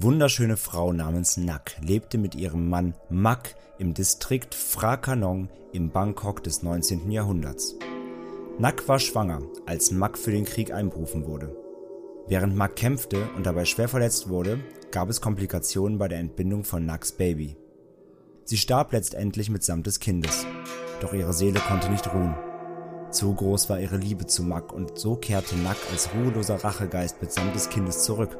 Eine wunderschöne Frau namens Nak lebte mit ihrem Mann Mak im Distrikt Phra im Bangkok des 19. Jahrhunderts. Nak war schwanger, als Mak für den Krieg einberufen wurde. Während Mak kämpfte und dabei schwer verletzt wurde, gab es Komplikationen bei der Entbindung von Naks Baby. Sie starb letztendlich mitsamt des Kindes, doch ihre Seele konnte nicht ruhen. Zu groß war ihre Liebe zu Mak und so kehrte Nak als ruheloser Rachegeist mitsamt des Kindes zurück.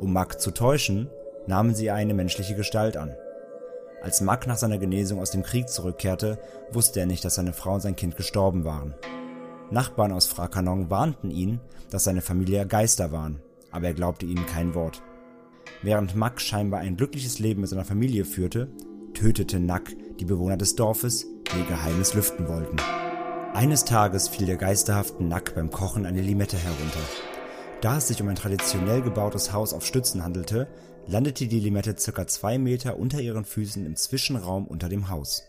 Um Mack zu täuschen, nahmen sie eine menschliche Gestalt an. Als Mack nach seiner Genesung aus dem Krieg zurückkehrte, wusste er nicht, dass seine Frau und sein Kind gestorben waren. Nachbarn aus Frakanong warnten ihn, dass seine Familie Geister waren, aber er glaubte ihnen kein Wort. Während Mack scheinbar ein glückliches Leben mit seiner Familie führte, tötete Nack die Bewohner des Dorfes, die ihr Geheimnis lüften wollten. Eines Tages fiel der geisterhaften Nack beim Kochen eine Limette herunter. Da es sich um ein traditionell gebautes Haus auf Stützen handelte, landete die Limette circa zwei Meter unter ihren Füßen im Zwischenraum unter dem Haus.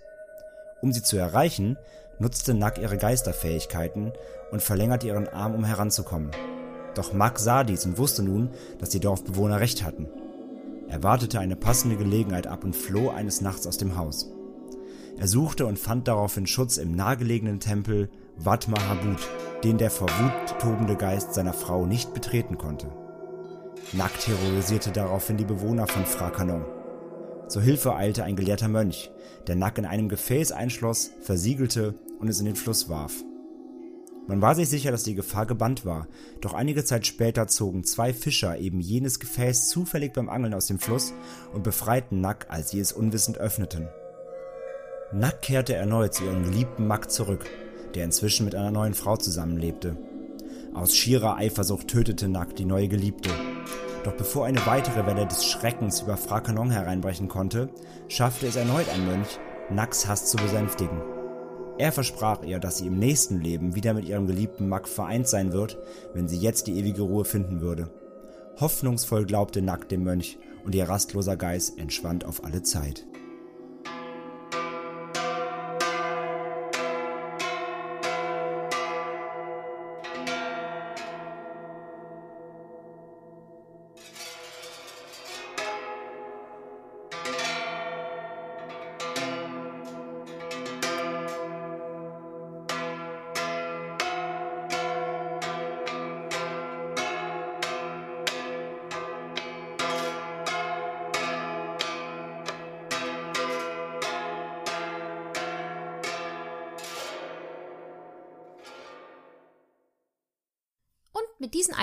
Um sie zu erreichen, nutzte Nack ihre Geisterfähigkeiten und verlängerte ihren Arm, um heranzukommen. Doch Mack sah dies und wusste nun, dass die Dorfbewohner recht hatten. Er wartete eine passende Gelegenheit ab und floh eines Nachts aus dem Haus. Er suchte und fand daraufhin Schutz im nahegelegenen Tempel Wat Mahabut, den der vor Wut tobende Geist seiner Frau nicht betreten konnte. Nack terrorisierte daraufhin die Bewohner von Frakanon. Zur Hilfe eilte ein gelehrter Mönch, der Nack in einem Gefäß einschloss, versiegelte und es in den Fluss warf. Man war sich sicher, dass die Gefahr gebannt war, doch einige Zeit später zogen zwei Fischer eben jenes Gefäß zufällig beim Angeln aus dem Fluss und befreiten Nack, als sie es unwissend öffneten. Nack kehrte erneut zu ihrem geliebten Mack zurück, der inzwischen mit einer neuen Frau zusammenlebte. Aus schierer Eifersucht tötete Nack die neue Geliebte. Doch bevor eine weitere Welle des Schreckens über Frakanon hereinbrechen konnte, schaffte es erneut ein Mönch, Nacks Hass zu besänftigen. Er versprach ihr, dass sie im nächsten Leben wieder mit ihrem geliebten Mack vereint sein wird, wenn sie jetzt die ewige Ruhe finden würde. Hoffnungsvoll glaubte Nack dem Mönch und ihr rastloser Geist entschwand auf alle Zeit.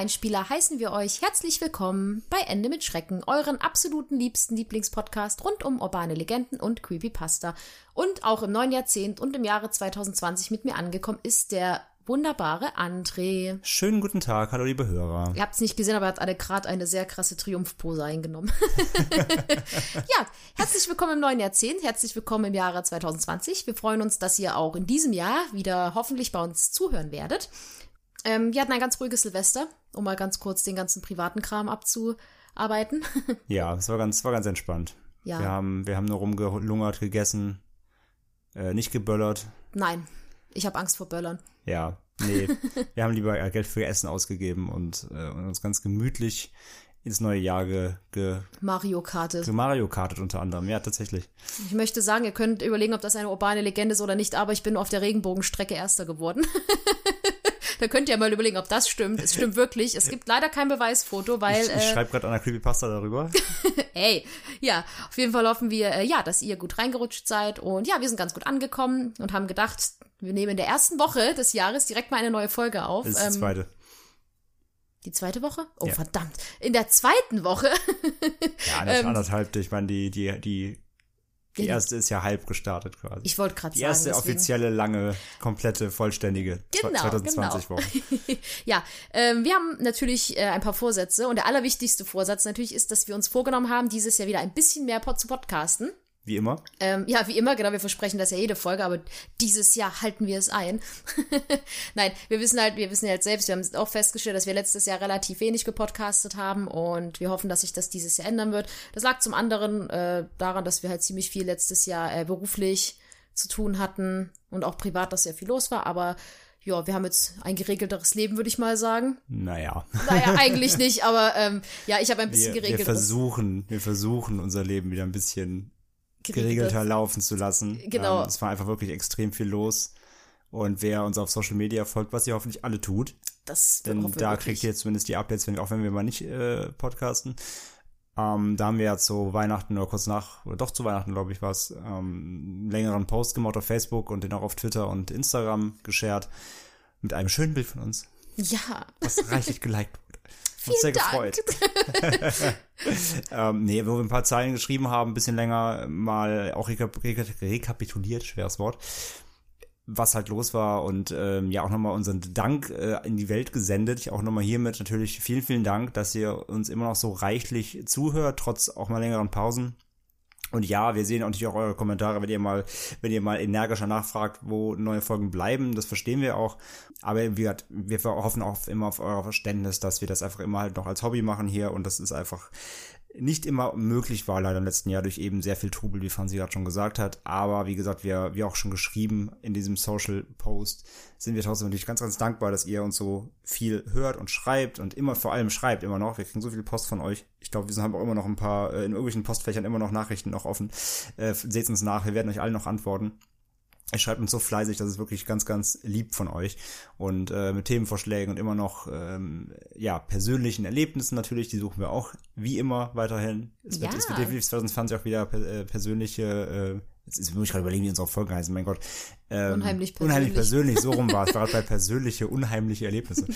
Einspieler heißen wir euch herzlich willkommen bei Ende mit Schrecken, euren absoluten liebsten Lieblingspodcast rund um urbane Legenden und Creepypasta. Und auch im neuen Jahrzehnt und im Jahre 2020 mit mir angekommen ist der wunderbare André. Schönen guten Tag, hallo liebe Hörer. Ihr habt es nicht gesehen, aber er hat alle gerade eine sehr krasse Triumphpose eingenommen. ja, herzlich willkommen im neuen Jahrzehnt, herzlich willkommen im Jahre 2020. Wir freuen uns, dass ihr auch in diesem Jahr wieder hoffentlich bei uns zuhören werdet. Ähm, wir hatten ein ganz ruhiges Silvester, um mal ganz kurz den ganzen privaten Kram abzuarbeiten. Ja, es war ganz, war ganz entspannt. Ja. Wir haben, wir haben nur rumgelungert, gegessen, äh, nicht geböllert. Nein, ich habe Angst vor Böllern. Ja, nee, wir haben lieber äh, Geld für Essen ausgegeben und, äh, und uns ganz gemütlich ins neue Jahr ge, ge, Mario Karte. ge Mario kartet unter anderem. Ja, tatsächlich. Ich möchte sagen, ihr könnt überlegen, ob das eine urbane Legende ist oder nicht, aber ich bin auf der Regenbogenstrecke Erster geworden. da könnt ihr mal überlegen, ob das stimmt. Es stimmt wirklich. Es gibt leider kein Beweisfoto, weil. ich ich äh, schreibe gerade an der Creepypasta darüber. Ey, ja, auf jeden Fall hoffen wir, äh, ja, dass ihr gut reingerutscht seid. Und ja, wir sind ganz gut angekommen und haben gedacht, wir nehmen in der ersten Woche des Jahres direkt mal eine neue Folge auf. Das ist die Ähm, zweite. die zweite Woche? Oh, Ja. verdammt. In der zweiten Woche. Ja, ähm, anderthalb. Ich meine, die, die, die Die erste ist ja halb gestartet quasi. Ich wollte gerade Die sagen. erste deswegen- offizielle, lange, komplette, vollständige Genau, 2020 genau. Woche. ja, ähm, wir haben natürlich äh, ein paar Vorsätze und der allerwichtigste Vorsatz natürlich ist, dass wir uns vorgenommen haben, dieses Jahr wieder ein bisschen mehr pod zu podcasten. Wie immer. Ähm, ja, wie immer, genau, wir versprechen das ja jede Folge, aber dieses Jahr halten wir es ein. Nein, wir wissen halt, wir wissen halt selbst, wir haben auch festgestellt, dass wir letztes Jahr relativ wenig gepodcastet haben und wir hoffen, dass sich das dieses Jahr ändern wird. Das lag zum anderen äh, daran, dass wir halt ziemlich viel letztes Jahr äh, beruflich zu tun hatten und auch privat, dass sehr viel los war, aber ja, wir haben jetzt ein geregelteres Leben, würde ich mal sagen. Naja. Naja, eigentlich nicht, aber ähm, ja, ich habe ein bisschen Wir, wir geregelteres. versuchen, wir versuchen unser Leben wieder ein bisschen geregelter laufen zu lassen. Genau. Ähm, es war einfach wirklich extrem viel los. Und wer uns auf Social Media folgt, was ihr hoffentlich alle tut, Das denn da wirklich. kriegt ihr zumindest die Updates, wenn, auch wenn wir mal nicht äh, podcasten. Ähm, da haben wir ja zu Weihnachten oder kurz nach, oder doch zu Weihnachten, glaube ich, war es, ähm, einen längeren Post gemacht auf Facebook und den auch auf Twitter und Instagram geshared mit einem schönen Bild von uns, Ja, was reichlich geliked wurde. Uns sehr Dank. gefreut. ähm, nee, wo wir ein paar Zeilen geschrieben haben, ein bisschen länger mal auch rekap rekap rekapituliert, schweres Wort, was halt los war und ähm, ja auch nochmal unseren Dank äh, in die Welt gesendet. Ich auch nochmal hiermit natürlich vielen, vielen Dank, dass ihr uns immer noch so reichlich zuhört, trotz auch mal längeren Pausen. Und ja, wir sehen natürlich auch eure Kommentare, wenn ihr mal, wenn ihr mal energischer nachfragt, wo neue Folgen bleiben. Das verstehen wir auch. Aber gesagt, wir hoffen auch immer auf euer Verständnis, dass wir das einfach immer halt noch als Hobby machen hier. Und das ist einfach nicht immer möglich war, leider im letzten Jahr durch eben sehr viel Trubel, wie Franzi gerade schon gesagt hat. Aber wie gesagt, wir, wie auch schon geschrieben in diesem Social Post, sind wir trotzdem natürlich ganz, ganz dankbar, dass ihr uns so viel hört und schreibt und immer vor allem schreibt immer noch. Wir kriegen so viel Post von euch. Ich glaube, wir haben auch immer noch ein paar, äh, in irgendwelchen Postfächern immer noch Nachrichten noch offen. Äh, Seht uns nach, wir werden euch allen noch antworten. Ihr schreibt uns so fleißig, das ist wirklich ganz, ganz lieb von euch. Und äh, mit Themenvorschlägen und immer noch, ähm, ja, persönlichen Erlebnissen natürlich, die suchen wir auch wie immer weiterhin. Es wird, Ja. es wird definitiv 2020 auch wieder per, äh, persönliche, äh, jetzt ist- muss ich gerade überlegen, wie unsere Folgen heißen, mein Gott. Ähm, Unheimlich Unheimlich persönlich. persönlich, so rum war es. Gerade bei persönliche, unheimliche Erlebnisse.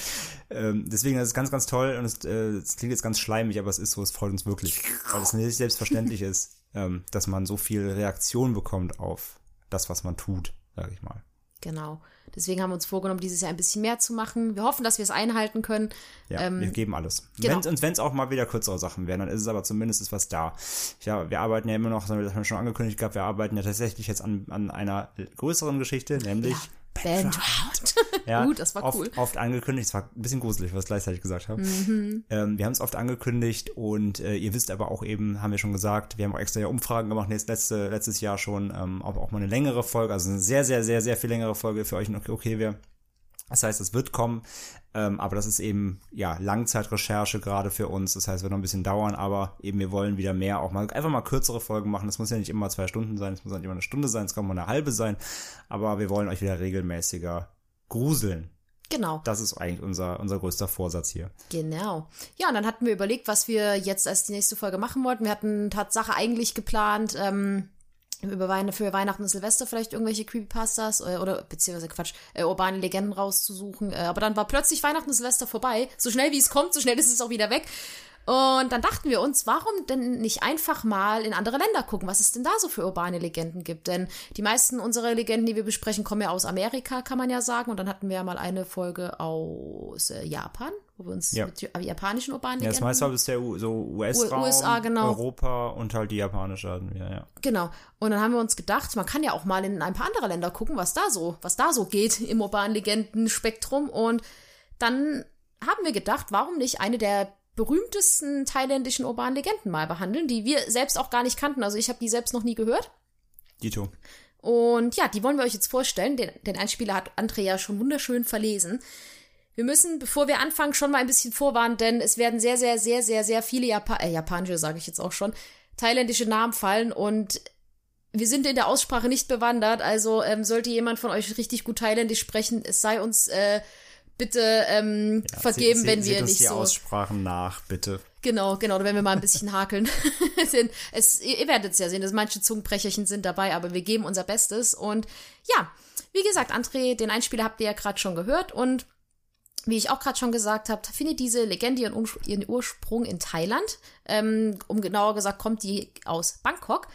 ähm, deswegen, das ist ganz, ganz toll und es, äh, es klingt jetzt ganz schleimig, aber es ist so, es freut uns wirklich. Weil es nicht selbstverständlich ist, ähm, dass man so viel Reaktion bekommt auf das, was man tut, sage ich mal. Genau. Deswegen haben wir uns vorgenommen, dieses Jahr ein bisschen mehr zu machen. Wir hoffen, dass wir es einhalten können. Ja, Ähm, wir geben alles. genau. Wenn's, und wenn es auch mal wieder kürzere Sachen werden, dann ist es aber zumindest ist was da. Ja, wir arbeiten ja immer noch, das haben wir schon angekündigt gehabt, wir arbeiten ja tatsächlich jetzt an, an einer größeren Geschichte, nämlich Bandround. Ja, Gut, das war oft, cool. Oft angekündigt, es war ein bisschen gruselig, was ich gleichzeitig gesagt habe. Mhm. Ähm, wir haben es oft angekündigt und äh, ihr wisst aber auch eben, haben wir schon gesagt, wir haben auch extra ja Umfragen gemacht, jetzt letzte, letztes Jahr schon, ähm, ob auch mal eine längere Folge, also eine sehr, sehr, sehr, sehr viel längere Folge für euch okay, okay wäre. Das heißt, es wird kommen, ähm, aber das ist eben ja Langzeitrecherche gerade für uns. Das heißt, es wird noch ein bisschen dauern, aber eben wir wollen wieder mehr auch mal einfach mal kürzere Folgen machen. Das muss ja nicht immer zwei Stunden sein, es muss auch nicht immer eine Stunde sein, es kann mal eine halbe sein, aber wir wollen euch wieder regelmäßiger gruseln. Genau. Das ist eigentlich unser, unser größter Vorsatz hier. Genau. Ja, und dann hatten wir überlegt, was wir jetzt als die nächste Folge machen wollten. Wir hatten Tatsache eigentlich geplant, ähm, über Weine, für Weihnachten und Silvester vielleicht irgendwelche Creepypastas äh, oder beziehungsweise Quatsch, äh, urbane Legenden rauszusuchen. Äh, aber dann war plötzlich Weihnachten und Silvester vorbei. So schnell wie es kommt, so schnell ist es auch wieder weg. Und dann dachten wir uns, warum denn nicht einfach mal in andere Länder gucken, was es denn da so für urbane Legenden gibt? Denn die meisten unserer Legenden, die wir besprechen, kommen ja aus Amerika, kann man ja sagen. Und dann hatten wir ja mal eine Folge aus äh, Japan, wo wir uns Ja. mit ja- japanischen urbanen Ja, das meiste war bisher U- so US-Raum, USA, genau. Europa und halt die japanische hatten wir, ja. Genau. Und dann haben wir uns gedacht, man kann ja auch mal in ein paar andere Länder gucken, was da so, was da so geht im urbanen Legenden-Spektrum. Und dann haben wir gedacht, warum nicht eine der berühmtesten thailändischen urbanen Legenden mal behandeln, die wir selbst auch gar nicht kannten. Also ich habe die selbst noch nie gehört. Dito. Und ja, die wollen wir euch jetzt vorstellen. Den, den Einspieler hat Andrea schon wunderschön verlesen. Wir müssen, bevor wir anfangen, schon mal ein bisschen vorwarnen, denn es werden sehr, sehr, sehr, sehr, sehr viele Japa äh, japanische, sage ich jetzt auch schon, thailändische Namen fallen und wir sind in der Aussprache nicht bewandert, also ähm, sollte jemand von euch richtig gut thailändisch sprechen, es sei uns äh, bitte ähm, vergeben, Se- wenn wir nicht die so Aussprachen nach, bitte. Genau, genau, wenn wir mal ein bisschen hakeln. Denn es, ihr, ihr werdet es ja sehen, dass manche Zungenbrecherchen sind dabei, aber wir geben unser Bestes. Und ja, wie gesagt, André, den Einspieler habt ihr ja gerade schon gehört und wie ich auch gerade schon gesagt habe, findet diese Legende ihren, Urs- ihren Ursprung in Thailand. Ähm, um genauer gesagt, kommt die aus Bangkok.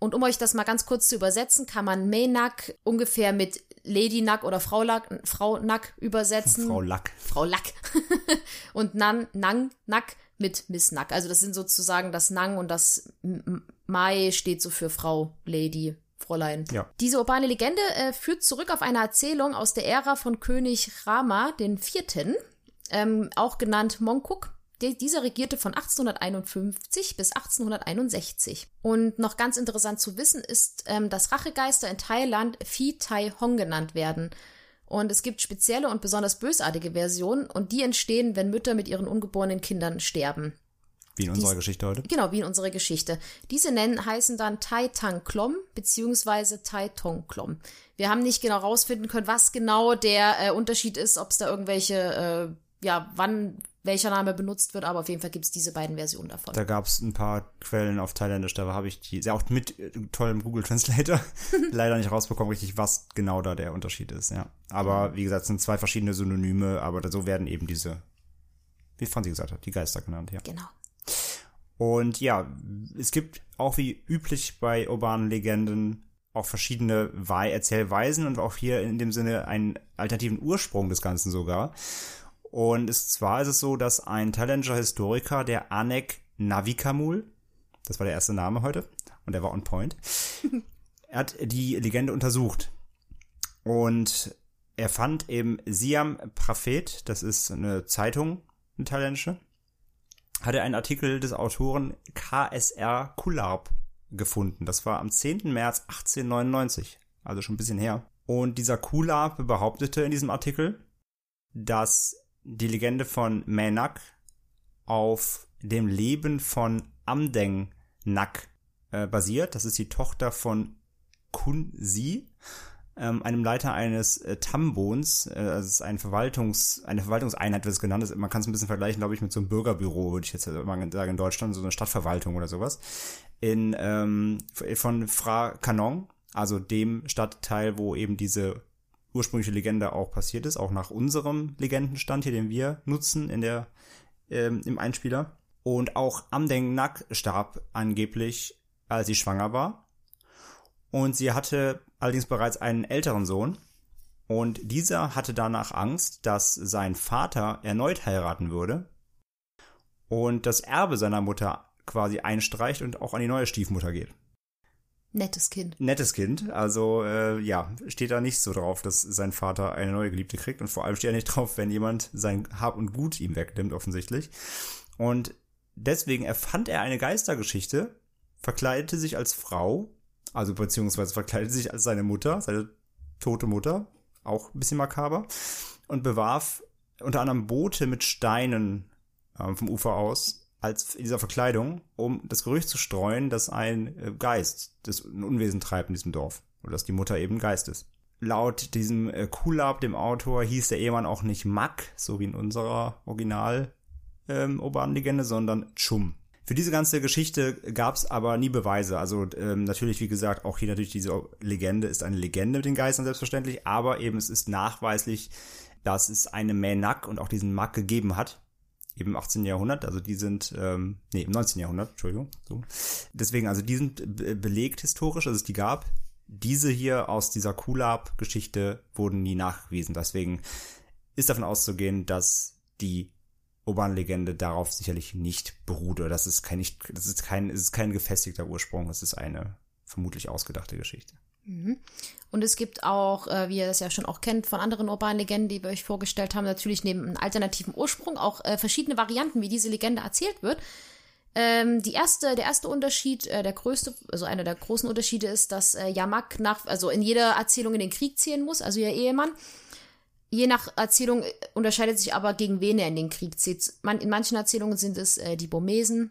Und um euch das mal ganz kurz zu übersetzen, kann man Maynak ungefähr mit Lady Nack oder Frau Lack, Frau Nack übersetzen. Frau Lack. Frau Lack. und Nan, Nang, Nack mit Miss Nack. Also das sind sozusagen das Nang und das Mai steht so für Frau, Lady, Fräulein. Ja. Diese urbane Legende äh, führt zurück auf eine Erzählung aus der Ära von König Rama Vierten, ähm, auch genannt Mongkok. Der- Dieser regierte von 1851 bis 1861. Und noch ganz interessant zu wissen ist, ähm, dass Rachegeister in Thailand Phi Tai Hong genannt werden. Und es gibt spezielle und besonders bösartige Versionen und die entstehen, wenn Mütter mit ihren ungeborenen Kindern sterben. Wie in unserer Geschichte heute. Genau, wie in unserer Geschichte. Diese nennen, heißen dann Tai Tang Klom beziehungsweise Tai Tong Klom. Wir haben nicht genau rausfinden können, was genau der äh, Unterschied ist, ob es da irgendwelche, äh, ja, wann welcher Name benutzt wird, aber auf jeden Fall gibt es diese beiden Versionen davon. Da gab es ein paar Quellen auf Thailändisch, da habe ich die, auch mit äh, tollem Google Translator, leider nicht rausbekommen, richtig, was genau da der Unterschied ist, ja. Aber wie gesagt, es sind zwei verschiedene Synonyme, aber so werden eben diese, wie Franzi gesagt hat, die Geister genannt, ja. genau. Und ja, es gibt auch wie üblich bei urbanen Legenden auch verschiedene Wei Erzählweisen und auch hier in dem Sinne einen alternativen Ursprung des Ganzen sogar. Und es, zwar ist es so, dass ein thailändischer Historiker, der Anek Navikamul, das war der erste Name heute, und er war on point, er hat die Legende untersucht. Und er fand im Siam Prophet, das ist eine Zeitung, eine thailändische, hat er einen Artikel des Autoren KSR Kularb gefunden. Das war am 10. März 1899, also schon ein bisschen her. Und dieser Kularb behauptete in diesem Artikel, dass die Legende von Mänak auf dem Leben von Amdeng Nak äh, basiert. Das ist die Tochter von Kun Si, ähm, einem Leiter eines äh, Tambons. Äh, also ist ein Verwaltungs, eine Verwaltungseinheit wird es genannt. Das, man kann es ein bisschen vergleichen, glaube ich, mit so einem Bürgerbüro, würde ich jetzt mal sagen, in Deutschland, so eine Stadtverwaltung oder sowas. In, ähm, von Fra Kanong, also dem Stadtteil, wo eben diese ursprüngliche Legende auch passiert ist, auch nach unserem Legendenstand hier, den wir nutzen in der, ähm, im Einspieler. Und auch Amdeng Nak starb angeblich, als sie schwanger war. Und sie hatte allerdings bereits einen älteren Sohn. Und dieser hatte danach Angst, dass sein Vater erneut heiraten würde und das Erbe seiner Mutter quasi einstreicht und auch an die neue Stiefmutter geht. Nettes Kind. Nettes Kind, also äh, ja, steht da nicht so drauf, dass sein Vater eine neue Geliebte kriegt und vor allem steht er nicht drauf, wenn jemand sein Hab und Gut ihm wegnimmt, offensichtlich. Und deswegen erfand er eine Geistergeschichte, verkleidete sich als Frau, also beziehungsweise verkleidete sich als seine Mutter, seine tote Mutter, auch ein bisschen makaber, und bewarf unter anderem Boote mit Steinen ähm, vom Ufer aus als in dieser Verkleidung, um das Gerücht zu streuen, dass ein äh, Geist das ein Unwesen treibt in diesem Dorf. Oder dass die Mutter eben ein Geist ist. Laut diesem äh, Kulab, dem Autor, hieß der Ehemann auch nicht Mak, so wie in unserer Original ähm, urbanen Legende, sondern Chum. Für diese ganze Geschichte gab es aber nie Beweise. Also ähm, natürlich, wie gesagt, auch hier natürlich diese Legende ist eine Legende mit den Geistern selbstverständlich, aber eben es ist nachweislich, dass es eine Mänak und auch diesen Mak gegeben hat eben im 18. Jahrhundert, also die sind, ähm, nee, im 19. Jahrhundert, Entschuldigung. So. Deswegen, also die sind be belegt historisch, also es die gab. Diese hier aus dieser Kulab-Geschichte wurden nie nachgewiesen. Deswegen ist davon auszugehen, dass die urbane Legende darauf sicherlich nicht beruht oder das ist kein, nicht, das ist kein, es ist kein gefestigter Ursprung, es ist eine vermutlich ausgedachte Geschichte. Und es gibt auch, äh, wie ihr das ja schon auch kennt, von anderen urbanen Legenden, die wir euch vorgestellt haben, natürlich neben einem alternativen Ursprung auch äh, verschiedene Varianten, wie diese Legende erzählt wird. Ähm, die erste, der erste Unterschied, äh, der größte, also einer der großen Unterschiede ist, dass Yamak nach, also in jeder Erzählung in den Krieg ziehen muss, also ihr Ehemann. Je nach Erzählung äh, unterscheidet sich aber, gegen wen er in den Krieg zieht. Man, in manchen Erzählungen sind es äh, die Burmesen,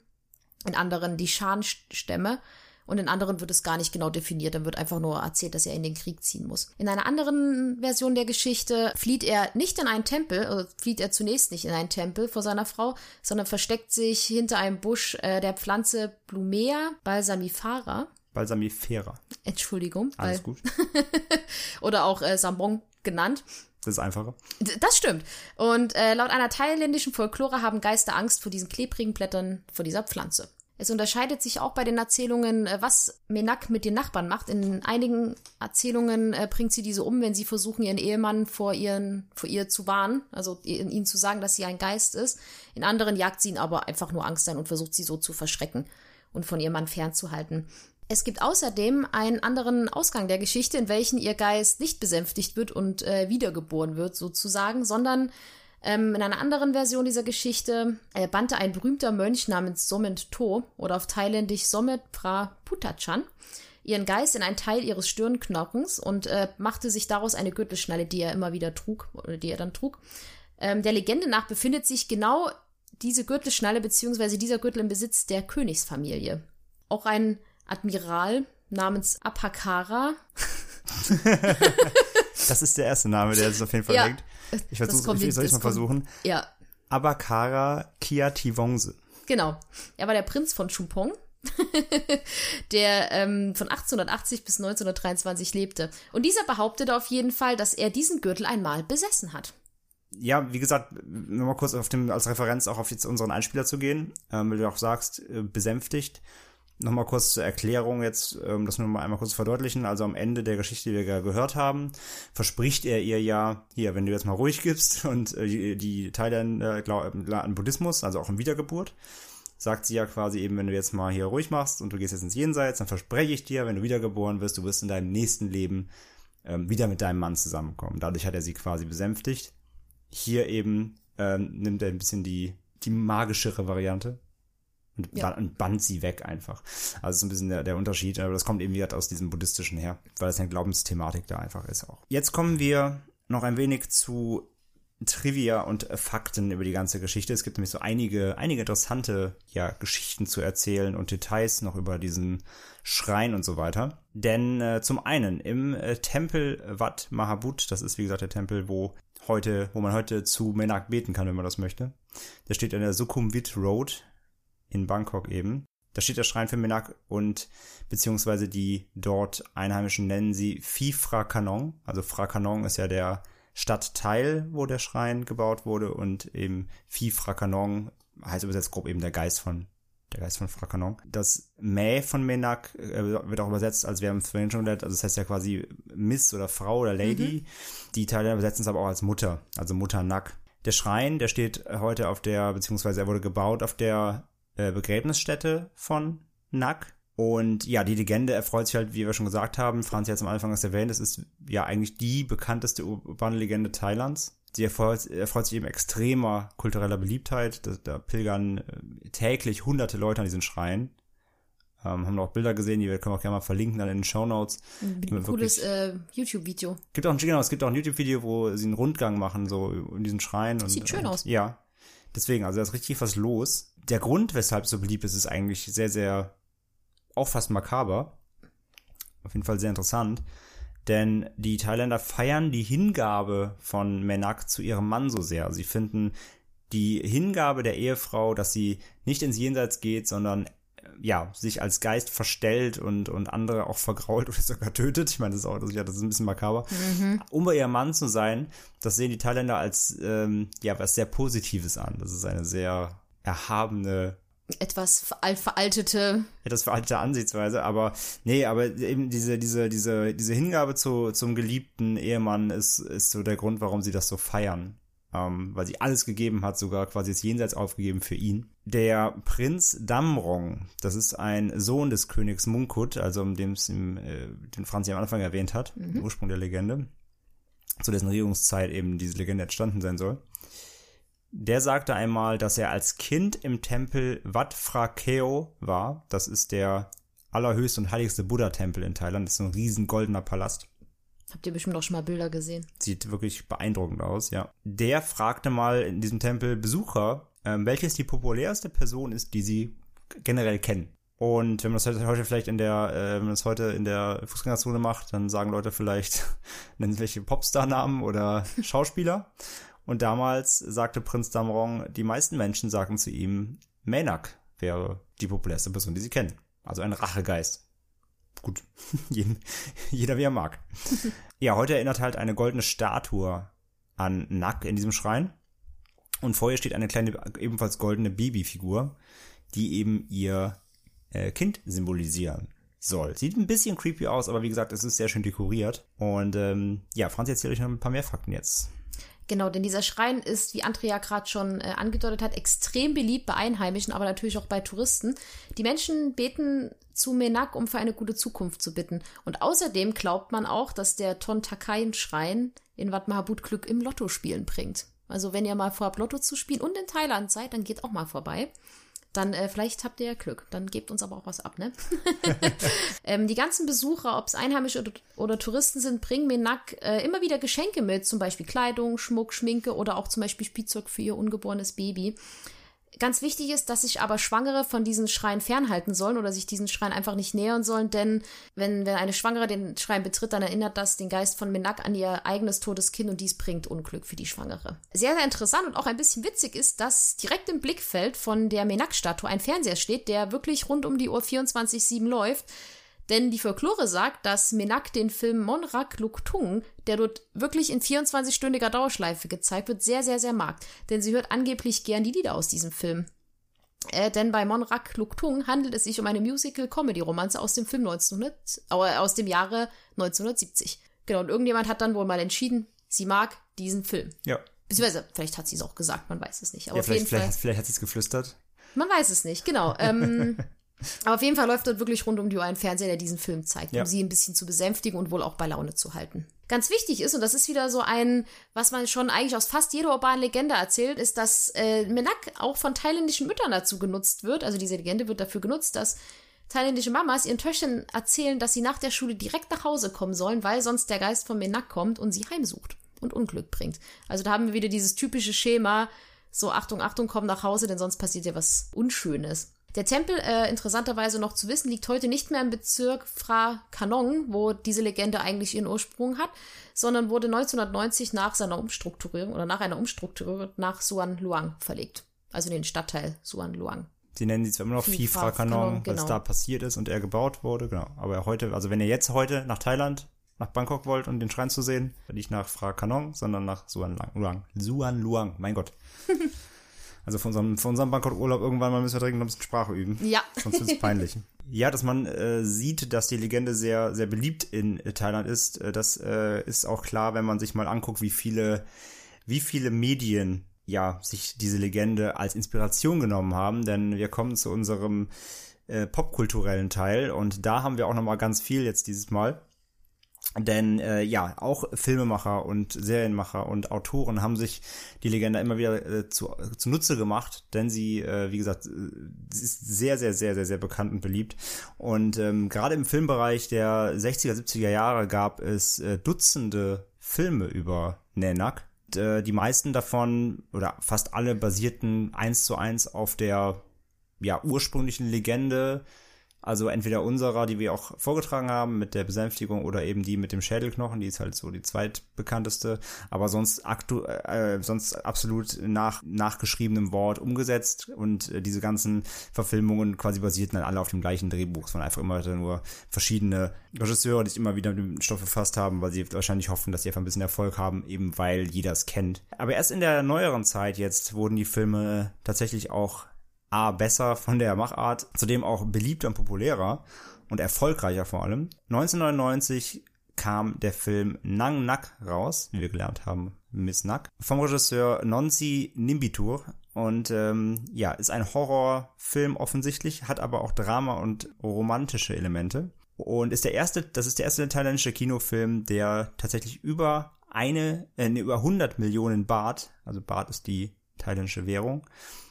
in anderen die Shan-Stämme und in anderen wird es gar nicht genau definiert. Dann wird einfach nur erzählt, dass er in den Krieg ziehen muss. In einer anderen Version der Geschichte flieht er nicht in einen Tempel, also flieht er zunächst nicht in einen Tempel vor seiner Frau, sondern versteckt sich hinter einem Busch äh, der Pflanze Blumea balsamifera. Balsamifera. Entschuldigung. Alles gut. Oder auch äh, Sambong genannt. Das ist einfacher. Das stimmt. Und äh, laut einer thailändischen Folklore haben Geister Angst vor diesen klebrigen Blättern von dieser Pflanze. Es unterscheidet sich auch bei den Erzählungen, äh, was Menak mit den Nachbarn macht. In einigen Erzählungen äh, bringt sie diese um, wenn sie versuchen, ihren Ehemann vor, ihren, vor ihr zu warnen, also ihnen zu sagen, dass sie ein Geist ist. In anderen jagt sie ihn aber einfach nur Angst ein und versucht sie so zu verschrecken und von ihrem Mann fernzuhalten. Es gibt außerdem einen anderen Ausgang der Geschichte, in welchen ihr Geist nicht besänftigt wird und äh, wiedergeboren wird, sozusagen, sondern ähm, in einer anderen Version dieser Geschichte äh, bannte ein berühmter Mönch namens Somet To oder auf thailändisch Somet Pra Putachan ihren Geist in einen Teil ihres Stirnknochens und äh, machte sich daraus eine Gürtelschnalle, die er immer wieder trug oder die er dann trug. Ähm, der Legende nach befindet sich genau diese Gürtelschnalle bzw. dieser Gürtel im Besitz der Königsfamilie. Auch ein Admiral namens Apakara Das ist der erste Name, der es auf jeden Fall Ja, liegt. Ich versuche, ich soll ich mal versuchen. Ja, Abakara Kiativongse. Genau. Er war der Prinz von Chumpong, der ähm, von 1880 bis 1923 lebte. Und dieser behauptete auf jeden Fall, dass er diesen Gürtel einmal besessen hat. Ja, wie gesagt, nur mal kurz auf dem, als Referenz auch auf jetzt unseren Einspieler zu gehen, ähm, weil du auch sagst, äh, besänftigt. Nochmal kurz zur Erklärung jetzt, ähm, das nur mal einmal kurz verdeutlichen. Also am Ende der Geschichte, die wir gehört haben, verspricht er ihr ja, hier, wenn du jetzt mal ruhig gibst und äh, die, die Thailänder glauben an Buddhismus, also auch in Wiedergeburt, sagt sie ja quasi eben, wenn du jetzt mal hier ruhig machst und du gehst jetzt ins Jenseits, dann verspreche ich dir, wenn du wiedergeboren wirst, du wirst in deinem nächsten Leben ähm, wieder mit deinem Mann zusammenkommen. Dadurch hat er sie quasi besänftigt. Hier eben ähm, nimmt er ein bisschen die, die magischere Variante und, Ja. ban und bannt sie weg einfach. Also so ein bisschen der, der Unterschied, aber das kommt eben wieder aus diesem buddhistischen her, weil das eine Glaubensthematik da einfach ist auch. Jetzt kommen wir noch ein wenig zu Trivia und Fakten über die ganze Geschichte. Es gibt nämlich so einige, einige interessante ja, Geschichten zu erzählen und Details noch über diesen Schrein und so weiter. Denn äh, zum einen im äh, Tempel Wat Mahabut, das ist wie gesagt der Tempel, wo heute, wo man heute zu Menak beten kann, wenn man das möchte. Der steht an der Sukhumvit Road in Bangkok eben. Da steht der Schrein für Menak und beziehungsweise die dort Einheimischen nennen sie Phi Phra Kanong. Also Phra Kanong ist ja der Stadtteil, wo der Schrein gebaut wurde und eben Phi Phra Kanong heißt übersetzt grob eben der Geist von der Geist von Phra Kanong. Das Mä von Menak äh, wird auch übersetzt, als wir haben es vorhin schon gelernt, also das heißt ja quasi Miss oder Frau oder Lady. Die Thailänder übersetzen es aber auch als Mutter, also Mutter Nak. Der Schrein, der steht heute auf der, beziehungsweise er wurde gebaut auf der äh, Begräbnisstätte von Nak. Und ja, die Legende erfreut sich halt, wie wir schon gesagt haben, Franz hat es am Anfang erst erwähnt, es ist ja eigentlich die bekannteste urbane Legende Thailands. Sie erfreut, erfreut sich eben extremer kultureller Beliebtheit. Da, da pilgern äh, täglich hunderte Leute an diesen Schrein. Ähm, haben auch Bilder gesehen, die wir können wir auch gerne mal verlinken dann in den Show Notes. Ein cooles äh, YouTube-Video. Gibt auch ein, genau, es gibt auch ein YouTube-Video, wo sie einen Rundgang machen, so in diesen Schrein. und, sieht schön und, aus. Ja. Deswegen, also da ist richtig was los. Der Grund, weshalb es so beliebt ist, ist eigentlich sehr, sehr, auch fast makaber. Auf jeden Fall sehr interessant. Denn die Thailänder feiern die Hingabe von Menak zu ihrem Mann so sehr. Sie finden die Hingabe der Ehefrau, dass sie nicht ins Jenseits geht, sondern äh, ja, sich als Geist verstellt und, und andere auch vergrault oder sogar tötet. Ich meine, das ist auch, das ist, ja, das ist ein bisschen makaber. Um bei ihrem Mann zu sein, das sehen die Thailänder als, ähm, ja, was sehr Positives an. Das ist eine sehr erhabene, Etwas ver- veraltete. etwas veraltete Ansichtsweise, aber nee, aber eben diese, diese, diese, diese Hingabe zu, zum geliebten Ehemann ist, ist so der Grund, warum sie das so feiern. Ähm, weil sie alles gegeben hat, sogar quasi das Jenseits aufgegeben für ihn. Der Prinz Damrong, das ist ein Sohn des Königs Munkut, also um dem es im, äh, den Franz ja am Anfang erwähnt hat, der Ursprung der Legende, zu dessen Regierungszeit eben diese Legende entstanden sein soll. Der sagte einmal, dass er als Kind im Tempel Wat Phra Keo war. Das ist der allerhöchste und heiligste Buddha-Tempel in Thailand. Das ist ein riesen goldener Palast. Habt ihr bestimmt auch schon mal Bilder gesehen. Sieht wirklich beeindruckend aus, ja. Der fragte mal in diesem Tempel Besucher, ähm, welches die populärste Person ist, die sie generell kennen. Und wenn man das heute heute vielleicht in der, äh, wenn man das heute in der Fußgängerzone macht, dann sagen Leute vielleicht, nennen sie welche Popstar-Namen oder Schauspieler. Und damals sagte Prinz Damrong, die meisten Menschen sagten zu ihm, Menak wäre die populärste Person, die sie kennen. Also ein Rachegeist. Gut, jeder wie er mag. ja, heute erinnert halt eine goldene Statue an Nak in diesem Schrein. Und vor ihr steht eine kleine, ebenfalls goldene Babyfigur, die eben ihr äh, Kind symbolisieren soll. Sieht ein bisschen creepy aus, aber wie gesagt, es ist sehr schön dekoriert. Und ähm, ja, Franz erzählt euch noch ein paar mehr Fakten jetzt. Genau, denn dieser Schrein ist, wie Andrea gerade schon äh, angedeutet hat, extrem beliebt bei Einheimischen, aber natürlich auch bei Touristen. Die Menschen beten zu Menak, um für eine gute Zukunft zu bitten. Und außerdem glaubt man auch, dass der Tontakain-Schrein in Wat Mahabut Glück im Lotto spielen bringt. Also wenn ihr mal vorhabt, Lotto zu spielen und in Thailand seid, dann geht auch mal vorbei dann äh, vielleicht habt ihr ja Glück. Dann gebt uns aber auch was ab, ne? ähm, die ganzen Besucher, ob es Einheimische oder, oder, Touristen sind, bringen mir nack äh, immer wieder Geschenke mit, zum Beispiel Kleidung, Schmuck, Schminke oder auch zum Beispiel Spielzeug für ihr ungeborenes Baby. Ganz wichtig ist, dass sich aber Schwangere von diesen Schreien fernhalten sollen oder sich diesen Schreien einfach nicht nähern sollen, denn wenn, wenn eine Schwangere den Schrein betritt, dann erinnert das den Geist von Menak an ihr eigenes totes Kind und dies bringt Unglück für die Schwangere. Sehr, sehr interessant und auch ein bisschen witzig ist, dass direkt im Blickfeld von der Menak-Statue ein Fernseher steht, der wirklich rund um die Uhr 24-7 läuft. Denn die Folklore sagt, dass Menak den Film Monrak Luktung, der dort wirklich in 24-stündiger Dauerschleife gezeigt wird, sehr, sehr, sehr mag. Denn sie hört angeblich gern die Lieder aus diesem Film. Äh, denn bei Monrak Luktung handelt es sich um eine Musical-Comedy-Romanze aus dem Film 1900, äh, aus dem Jahre 1970. Genau, und irgendjemand hat dann wohl mal entschieden, sie mag diesen Film. Ja. Beziehungsweise, vielleicht hat sie es auch gesagt, man weiß es nicht. Aber ja, auf vielleicht, jeden vielleicht, Fall. vielleicht hat sie es geflüstert. Man weiß es nicht, genau. Ähm, aber auf jeden Fall läuft dort wirklich rund um die Uhr ein Fernseher, der diesen Film zeigt, Ja. um sie ein bisschen zu besänftigen und wohl auch bei Laune zu halten. Ganz wichtig ist, und das ist wieder so ein, was man schon eigentlich aus fast jeder urbanen Legende erzählt, ist, dass äh, Menak auch von thailändischen Müttern dazu genutzt wird. Also diese Legende wird dafür genutzt, dass thailändische Mamas ihren Töchtern erzählen, dass sie nach der Schule direkt nach Hause kommen sollen, weil sonst der Geist von Menak kommt und sie heimsucht und Unglück bringt. Also da haben wir wieder dieses typische Schema, so Achtung, Achtung, komm nach Hause, denn sonst passiert dir was Unschönes. Der Tempel, äh, interessanterweise noch zu wissen, liegt heute nicht mehr im Bezirk Phra Kanong, wo diese Legende eigentlich ihren Ursprung hat, sondern wurde 1990 nach seiner Umstrukturierung oder nach einer Umstrukturierung nach Suan Luang verlegt. Also in den Stadtteil Suan Luang. Sie nennen sie zwar immer noch Phi Phi Fra Fra Kanon, Kanon, weil es genau. da passiert ist und er gebaut wurde, genau. Aber heute, also wenn ihr jetzt heute nach Thailand, nach Bangkok wollt, um den Schrein zu sehen, nicht nach Fra Kanong, sondern nach Suan Luang. Suan Luang, mein Gott. also von unserem, von unserem Bangkok-Urlaub irgendwann mal müssen wir dringend noch ein bisschen Sprache üben. Ja. Sonst wird es peinlich. Ja, dass man äh, sieht, dass die Legende sehr, sehr beliebt in äh, Thailand ist, äh, das äh, ist auch klar, wenn man sich mal anguckt, wie viele, wie viele Medien ja sich diese Legende als Inspiration genommen haben. Denn wir kommen zu unserem äh, popkulturellen Teil und da haben wir auch noch mal ganz viel jetzt dieses Mal. Denn äh, ja, auch Filmemacher und Serienmacher und Autoren haben sich die Legende immer wieder äh, zu, zunutze gemacht, denn sie, äh, wie gesagt, äh, ist sehr, sehr, sehr, sehr, sehr bekannt und beliebt. Und ähm, gerade im Filmbereich der 60er, 70er Jahre gab es äh, Dutzende Filme über Nanak. Und, äh, die meisten davon oder fast alle basierten eins zu eins auf der ja, ursprünglichen Legende, also entweder unserer, die wir auch vorgetragen haben mit der Besänftigung oder eben die mit dem Schädelknochen, die ist halt so die zweitbekannteste, aber sonst aktu äh, sonst absolut nach nachgeschriebenem Wort umgesetzt und äh, diese ganzen Verfilmungen quasi basierten dann alle auf dem gleichen Drehbuch. Es waren einfach immer nur verschiedene Regisseure, die sich immer wieder mit dem Stoff befasst haben, weil sie wahrscheinlich hoffen, dass sie einfach ein bisschen Erfolg haben, eben weil jeder es kennt. Aber erst in der neueren Zeit jetzt wurden die Filme tatsächlich auch A, besser von der Machart, zudem auch beliebter und populärer und erfolgreicher vor allem. 1999 kam der Film Nang Nak raus, wie wir gelernt haben, Miss Nak, vom Regisseur Nonsi Nimbitur. Und ähm, ja, ist ein Horrorfilm offensichtlich, hat aber auch Drama und romantische Elemente. Und ist der erste, das ist der erste thailändische Kinofilm, der tatsächlich über eine, äh, über 100 Millionen Baht, also Baht ist die thailändische Währung,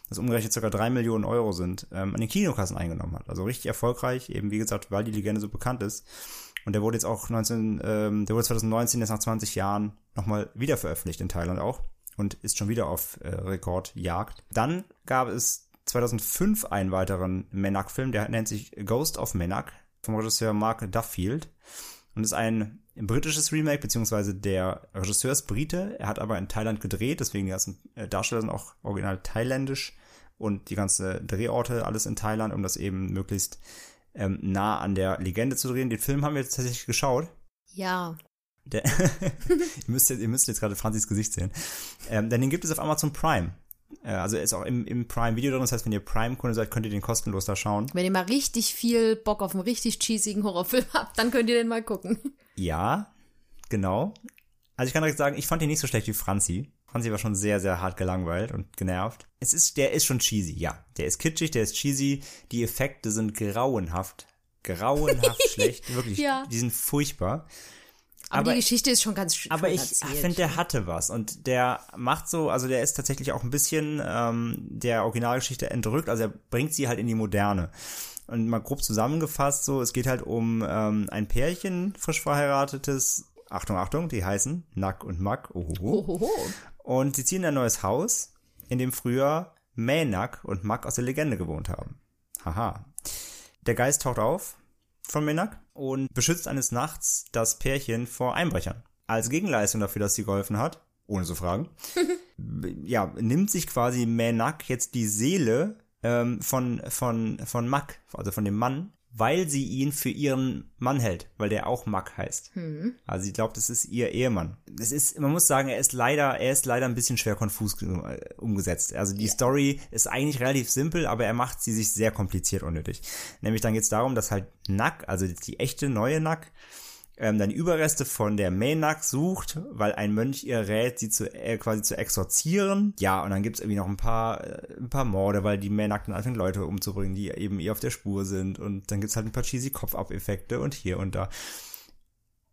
das umgerechnet ca. 3 Millionen Euro sind, ähm, an den Kinokassen eingenommen hat. Also richtig erfolgreich, eben wie gesagt, weil die Legende so bekannt ist. Und der wurde jetzt auch 19, ähm, der wurde 2019 jetzt nach 20 Jahren nochmal wieder veröffentlicht in Thailand auch und ist schon wieder auf äh, Rekordjagd. Dann gab es 2005 einen weiteren Menak-Film, der nennt sich Ghost of Menak vom Regisseur Mark Duffield und ist ein britisches Remake, beziehungsweise der Regisseur ist Brite, er hat aber in Thailand gedreht, deswegen die ganzen äh, Darsteller sind auch original thailändisch und die ganze Drehorte alles in Thailand, um das eben möglichst ähm, nah an der Legende zu drehen. Den Film haben wir jetzt tatsächlich geschaut. Ja. Der ihr, müsst jetzt, ihr müsst jetzt gerade Franzis Gesicht sehen. Ähm, denn den gibt es auf Amazon Prime. Äh, also er ist auch im, im Prime Video drin. Das heißt, wenn ihr Prime-Kunde seid, könnt ihr den kostenlos da schauen. Wenn ihr mal richtig viel Bock auf einen richtig cheesigen Horrorfilm habt, dann könnt ihr den mal gucken. Ja, genau. Also ich kann direkt sagen, ich fand ihn nicht so schlecht wie Franzi. Franzi war schon sehr, sehr hart gelangweilt und genervt. Es ist, der ist schon cheesy, ja. Der ist kitschig, der ist cheesy. Die Effekte sind grauenhaft. Grauenhaft schlecht. Wirklich, Ja. die sind furchtbar. Aber, Aber- die Geschichte ist schon ganz schön Aber ich finde, der hatte was. Und der macht so, also der ist tatsächlich auch ein bisschen ähm, der Originalgeschichte entrückt. Also er bringt sie halt in die Moderne. Und mal grob zusammengefasst, so, es geht halt um ähm, ein Pärchen, frisch verheiratetes, Achtung, Achtung, die heißen Nack und Mack, ohoho. Hohoho. Und sie ziehen in ein neues Haus, in dem früher Mänak und Mack aus der Legende gewohnt haben. Haha. Der Geist taucht auf von Mänak und beschützt eines Nachts das Pärchen vor Einbrechern. Als Gegenleistung dafür, dass sie geholfen hat, ohne zu fragen, ja, nimmt sich quasi Mänak jetzt die Seele ähm, von, von, von Mack, also von dem Mann, weil sie ihn für ihren Mann hält, weil der auch Mack heißt. Also sie glaubt, es ist ihr Ehemann. Es ist, man muss sagen, er ist leider, er ist leider ein bisschen schwer konfus äh, umgesetzt. Also die Story ist eigentlich relativ simpel, aber er macht sie sich sehr kompliziert unnötig. Nämlich dann geht es darum, dass halt Nack, also die echte neue Nack, ähm, dann Überreste von der Mänak sucht, weil ein Mönch ihr rät, sie zu äh, quasi zu exorzieren. Ja, und dann gibt's irgendwie noch ein paar äh, ein paar Morde, weil die Mänak dann anfängt Leute umzubringen, die eben ihr auf der Spur sind. Und dann gibt's halt ein paar cheesy Kopf-Ab-Effekte und hier und da.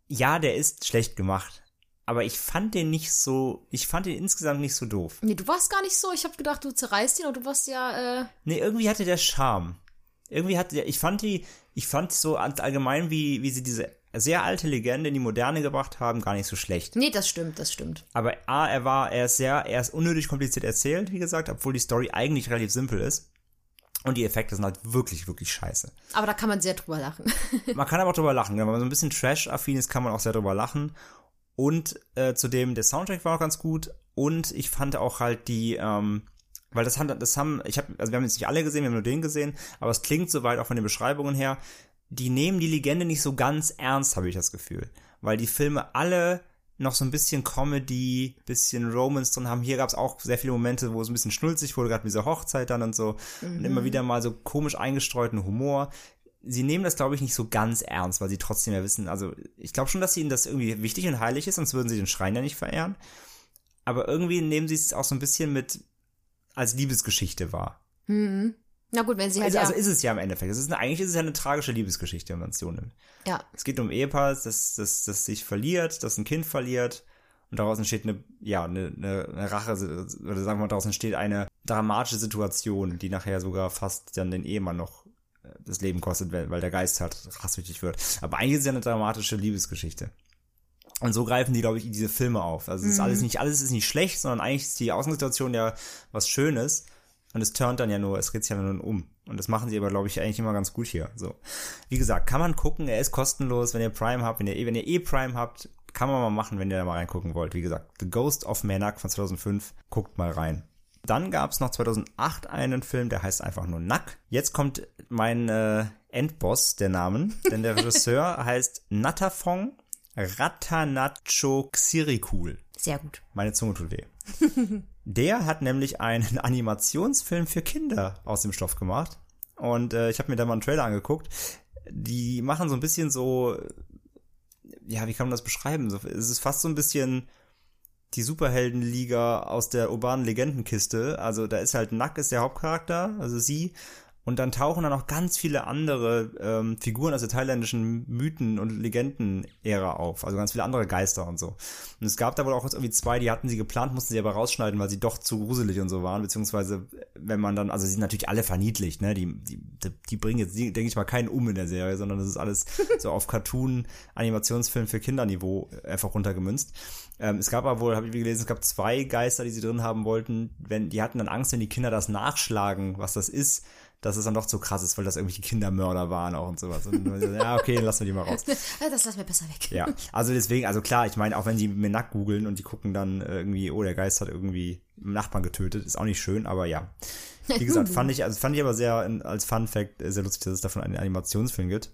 Ja, der ist schlecht gemacht. Aber ich fand den nicht so, ich fand den insgesamt nicht so doof. Nee, du warst gar nicht so. Ich habe gedacht, du zerreißt ihn und du warst ja, äh, Nee, irgendwie hatte der Charme. Irgendwie hatte der, ich fand die, ich fand so all- allgemein, wie, wie sie diese sehr alte Legende in die Moderne gebracht haben, gar nicht so schlecht. nee, das stimmt, das stimmt. Aber A, er war, er ist sehr, er ist unnötig kompliziert erzählt, wie gesagt, obwohl die Story eigentlich relativ simpel ist. Und die Effekte sind halt wirklich, wirklich scheiße. Aber da kann man sehr drüber lachen. Man kann aber auch drüber lachen. Wenn man so ein bisschen Trash-affin ist, kann man auch sehr drüber lachen. Und äh, zudem, der Soundtrack war auch ganz gut. Und ich fand auch halt die, ähm, weil das, hat, das haben, ich habe, also wir haben jetzt nicht alle gesehen, wir haben nur den gesehen, aber es klingt soweit auch von den Beschreibungen her, die nehmen die Legende nicht so ganz ernst, habe ich das Gefühl. Weil die Filme alle noch so ein bisschen Comedy, bisschen Romance drin haben. Hier gab es auch sehr viele Momente, wo es ein bisschen schnulzig wurde, gerade mit dieser Hochzeit dann und so. Und immer wieder mal so komisch eingestreuten Humor. Sie nehmen das, glaube ich, nicht so ganz ernst, weil sie trotzdem ja wissen, also ich glaube schon, dass ihnen das irgendwie wichtig und heilig ist, sonst würden sie den Schrein ja nicht verehren. Aber irgendwie nehmen sie es auch so ein bisschen mit als Liebesgeschichte wahr. Na gut, wenn sie halt Also, also ja, ist es ja im Endeffekt. Es ist eine, eigentlich ist es ja eine tragische Liebesgeschichte, wenn man es so nimmt. ja, Es geht um Ehepaar, das, das, das sich verliert, das ein Kind verliert und daraus entsteht eine, ja, eine, eine, Rache, oder sagen wir mal, daraus entsteht eine dramatische Situation, die nachher sogar fast dann den Ehemann noch äh, das Leben kostet, weil, der Geist halt rachsüchtig wird. Aber eigentlich ist es ja eine dramatische Liebesgeschichte. Und so greifen die, glaube ich, diese Filme auf. Also es ist alles nicht, alles ist nicht schlecht, sondern eigentlich ist die Außensituation ja was Schönes. Und es turnt dann ja nur, es dreht sich ja nur um. Und das machen sie aber, glaube ich, eigentlich immer ganz gut hier. So. Wie gesagt, kann man gucken, er ist kostenlos, wenn ihr Prime habt, wenn ihr, eh- wenn ihr eh Prime habt, kann man mal machen, wenn ihr da mal reingucken wollt. Wie gesagt, The Ghost of Manak von 2005, guckt mal rein. Dann gab es noch 2008 einen Film, der heißt einfach nur Nack. Jetzt kommt mein äh, Endboss der Namen, denn der Regisseur heißt Natafong Ratanacho Xirikul. sehr gut. Meine Zunge tut weh. Der hat nämlich einen Animationsfilm für Kinder aus dem Stoff gemacht. Und äh, ich habe mir da mal einen Trailer angeguckt. Die machen so ein bisschen so, ja, wie kann man das beschreiben? So, es ist fast so ein bisschen die Superheldenliga aus der urbanen Legendenkiste. Also da ist halt Nack ist der Hauptcharakter, also sie. Und dann tauchen da noch ganz viele andere ähm, Figuren aus der thailändischen Mythen- und Legenden-Ära auf. Also ganz viele andere Geister und so. Und es gab da wohl auch irgendwie zwei, die hatten sie geplant, mussten sie aber rausschneiden, weil sie doch zu gruselig und so waren. Beziehungsweise, wenn man dann, also sie sind natürlich alle verniedlicht, ne? Die, die, die bringen jetzt, denke ich mal, keinen um in der Serie, sondern das ist alles so auf Cartoon-Animationsfilm für Kinderniveau einfach runtergemünzt. Ähm, es gab aber wohl, habe ich gelesen, es gab zwei Geister, die sie drin haben wollten. Wenn, die hatten dann Angst, wenn die Kinder das nachschlagen, was das ist, dass es dann doch zu krass ist, weil das irgendwelche Kindermörder waren auch und sowas. Und, ja, okay, dann lassen wir die mal raus. Das lassen wir besser weg. Ja, also deswegen, also klar, ich meine, auch wenn sie mir nackt googeln und die gucken dann irgendwie, oh, der Geist hat irgendwie einen Nachbarn getötet, ist auch nicht schön, aber ja. Wie gesagt, fand ich, also fand ich aber sehr als Fun Fact äh, sehr lustig, dass es davon einen Animationsfilm gibt.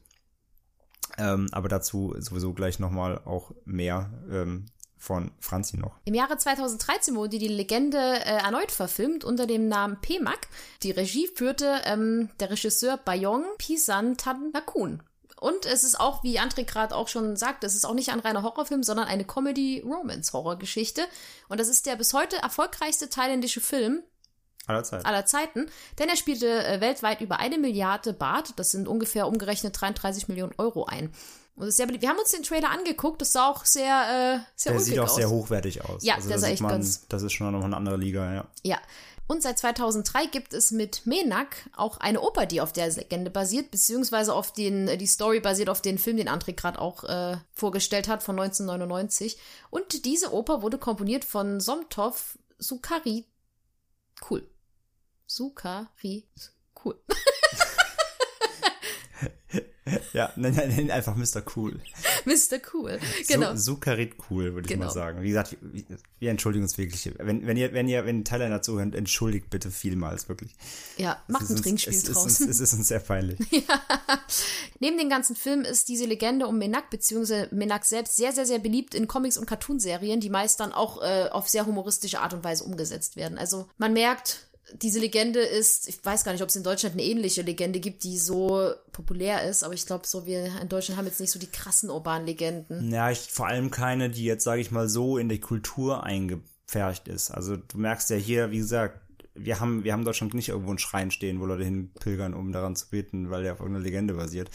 Ähm, aber dazu sowieso gleich nochmal auch mehr. Ähm, von Franzi noch. Im Jahre 2013 wurde die Legende äh, erneut verfilmt unter dem Namen Pemak. Die Regie führte ähm, der Regisseur Bayong Pisan Tanakun. Und es ist auch, wie André gerade auch schon sagt, es ist auch nicht ein reiner Horrorfilm, sondern eine Comedy-Romance-Horrorgeschichte. Und das ist der bis heute erfolgreichste thailändische Film Aller Zeit. aller Zeiten, denn er spielte äh, weltweit über eine Milliarde Baht, das sind ungefähr umgerechnet 33 Millionen Euro ein. Und das ist sehr beliebt. Wir haben uns den Trailer angeguckt, das sah auch sehr, äh, sehr Der sieht auch aus. sehr hochwertig aus. Ja, also der da sah sieht echt man, ganz- Das ist schon noch eine andere Liga, ja. Ja. Und seit 2003 gibt es mit Menak auch eine Oper, die auf der Legende basiert, beziehungsweise auf den, die Story basiert auf den Film, den André gerade auch äh, vorgestellt hat, von 1999. Und diese Oper wurde komponiert von Somtov Sukari. Cool. Sukari. Cool. Ja, nenn, nenn einfach Mr. Cool. Mr. Cool. Genau. Su Sukarit cool, würde ich Genau. mal sagen. Wie gesagt, wir, wir entschuldigen uns wirklich. Wenn, wenn ihr, wenn ihr, wenn Thailänder zuhört, entschuldigt bitte vielmals, wirklich. ja, macht Es ein uns- Trinkspiel es ist, uns, draußen. es ist uns sehr peinlich. Neben dem ganzen Film ist diese Legende um Menak bzw. Menak selbst sehr, sehr, sehr beliebt in Comics und Cartoonserien, die meist dann auch äh, auf sehr humoristische Art und Weise umgesetzt werden. Also man merkt, diese Legende ist, ich weiß gar nicht, ob es in Deutschland eine ähnliche Legende gibt, die so populär ist, aber ich glaube, so wir in Deutschland haben jetzt nicht so die krassen urbanen Legenden. Ja, ich, vor allem keine, die jetzt, sage ich mal, so in die Kultur eingepfercht ist. Also du merkst ja hier, wie gesagt, wir haben, wir haben Deutschland nicht irgendwo einen Schrein stehen, wo Leute hinpilgern, um daran zu beten, weil der auf irgendeiner Legende basiert.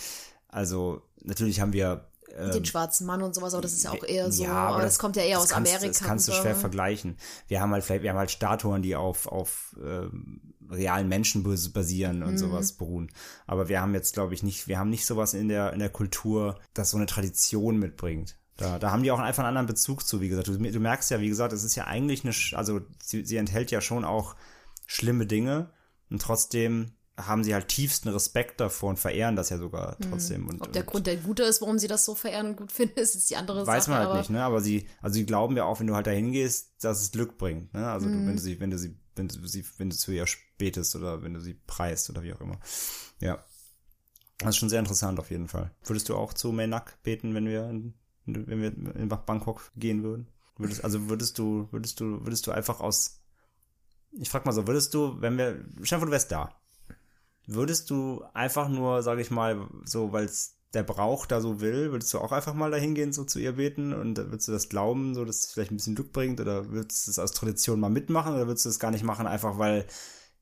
Also natürlich haben wir ähm, Den schwarzen Mann und sowas, aber das ist ja auch eher so, Ja, aber das, kommt ja eher aus kannst, Amerika. Das kannst du schwer vergleichen. Wir haben halt vielleicht, wir haben halt Statuen, die auf, auf ähm, realen Menschen bas- basieren und Mhm. sowas beruhen. Aber wir haben jetzt, glaube ich, nicht, wir haben nicht sowas in der, in der Kultur, das so eine Tradition mitbringt. Da, da haben die auch einfach einen anderen Bezug zu, wie gesagt. Du, du merkst ja, wie gesagt, es ist ja eigentlich eine, also sie, sie enthält ja schon auch schlimme Dinge und trotzdem haben sie halt tiefsten Respekt davor und verehren das ja sogar trotzdem. Und, Mhm. Ob der und Grund der gute ist, warum sie das so verehren und gut finden, ist, ist die andere Weiß Sache. man halt nicht, ne? Aber sie, also sie glauben ja auch, wenn du halt dahin gehst, dass es Glück bringt, ne? Also du, wenn du sie, wenn du sie, wenn du sie, wenn du zu ihr betest oder wenn du sie preist oder wie auch immer. Ja. Das ist schon sehr interessant auf jeden Fall. Würdest du auch zu Menak beten, wenn wir, in, wenn wir in Bangkok gehen würden? Würdest, also würdest du, würdest du, würdest du einfach aus, ich frag mal so, würdest du, wenn wir, vor, du wärst da, würdest du einfach nur, sage ich mal, so, weil es der Brauch da so will, würdest du auch einfach mal dahin gehen, so zu ihr beten? Und würdest du das glauben, so dass es vielleicht ein bisschen Glück bringt? Oder würdest du es aus Tradition mal mitmachen? Oder würdest du es gar nicht machen, einfach weil,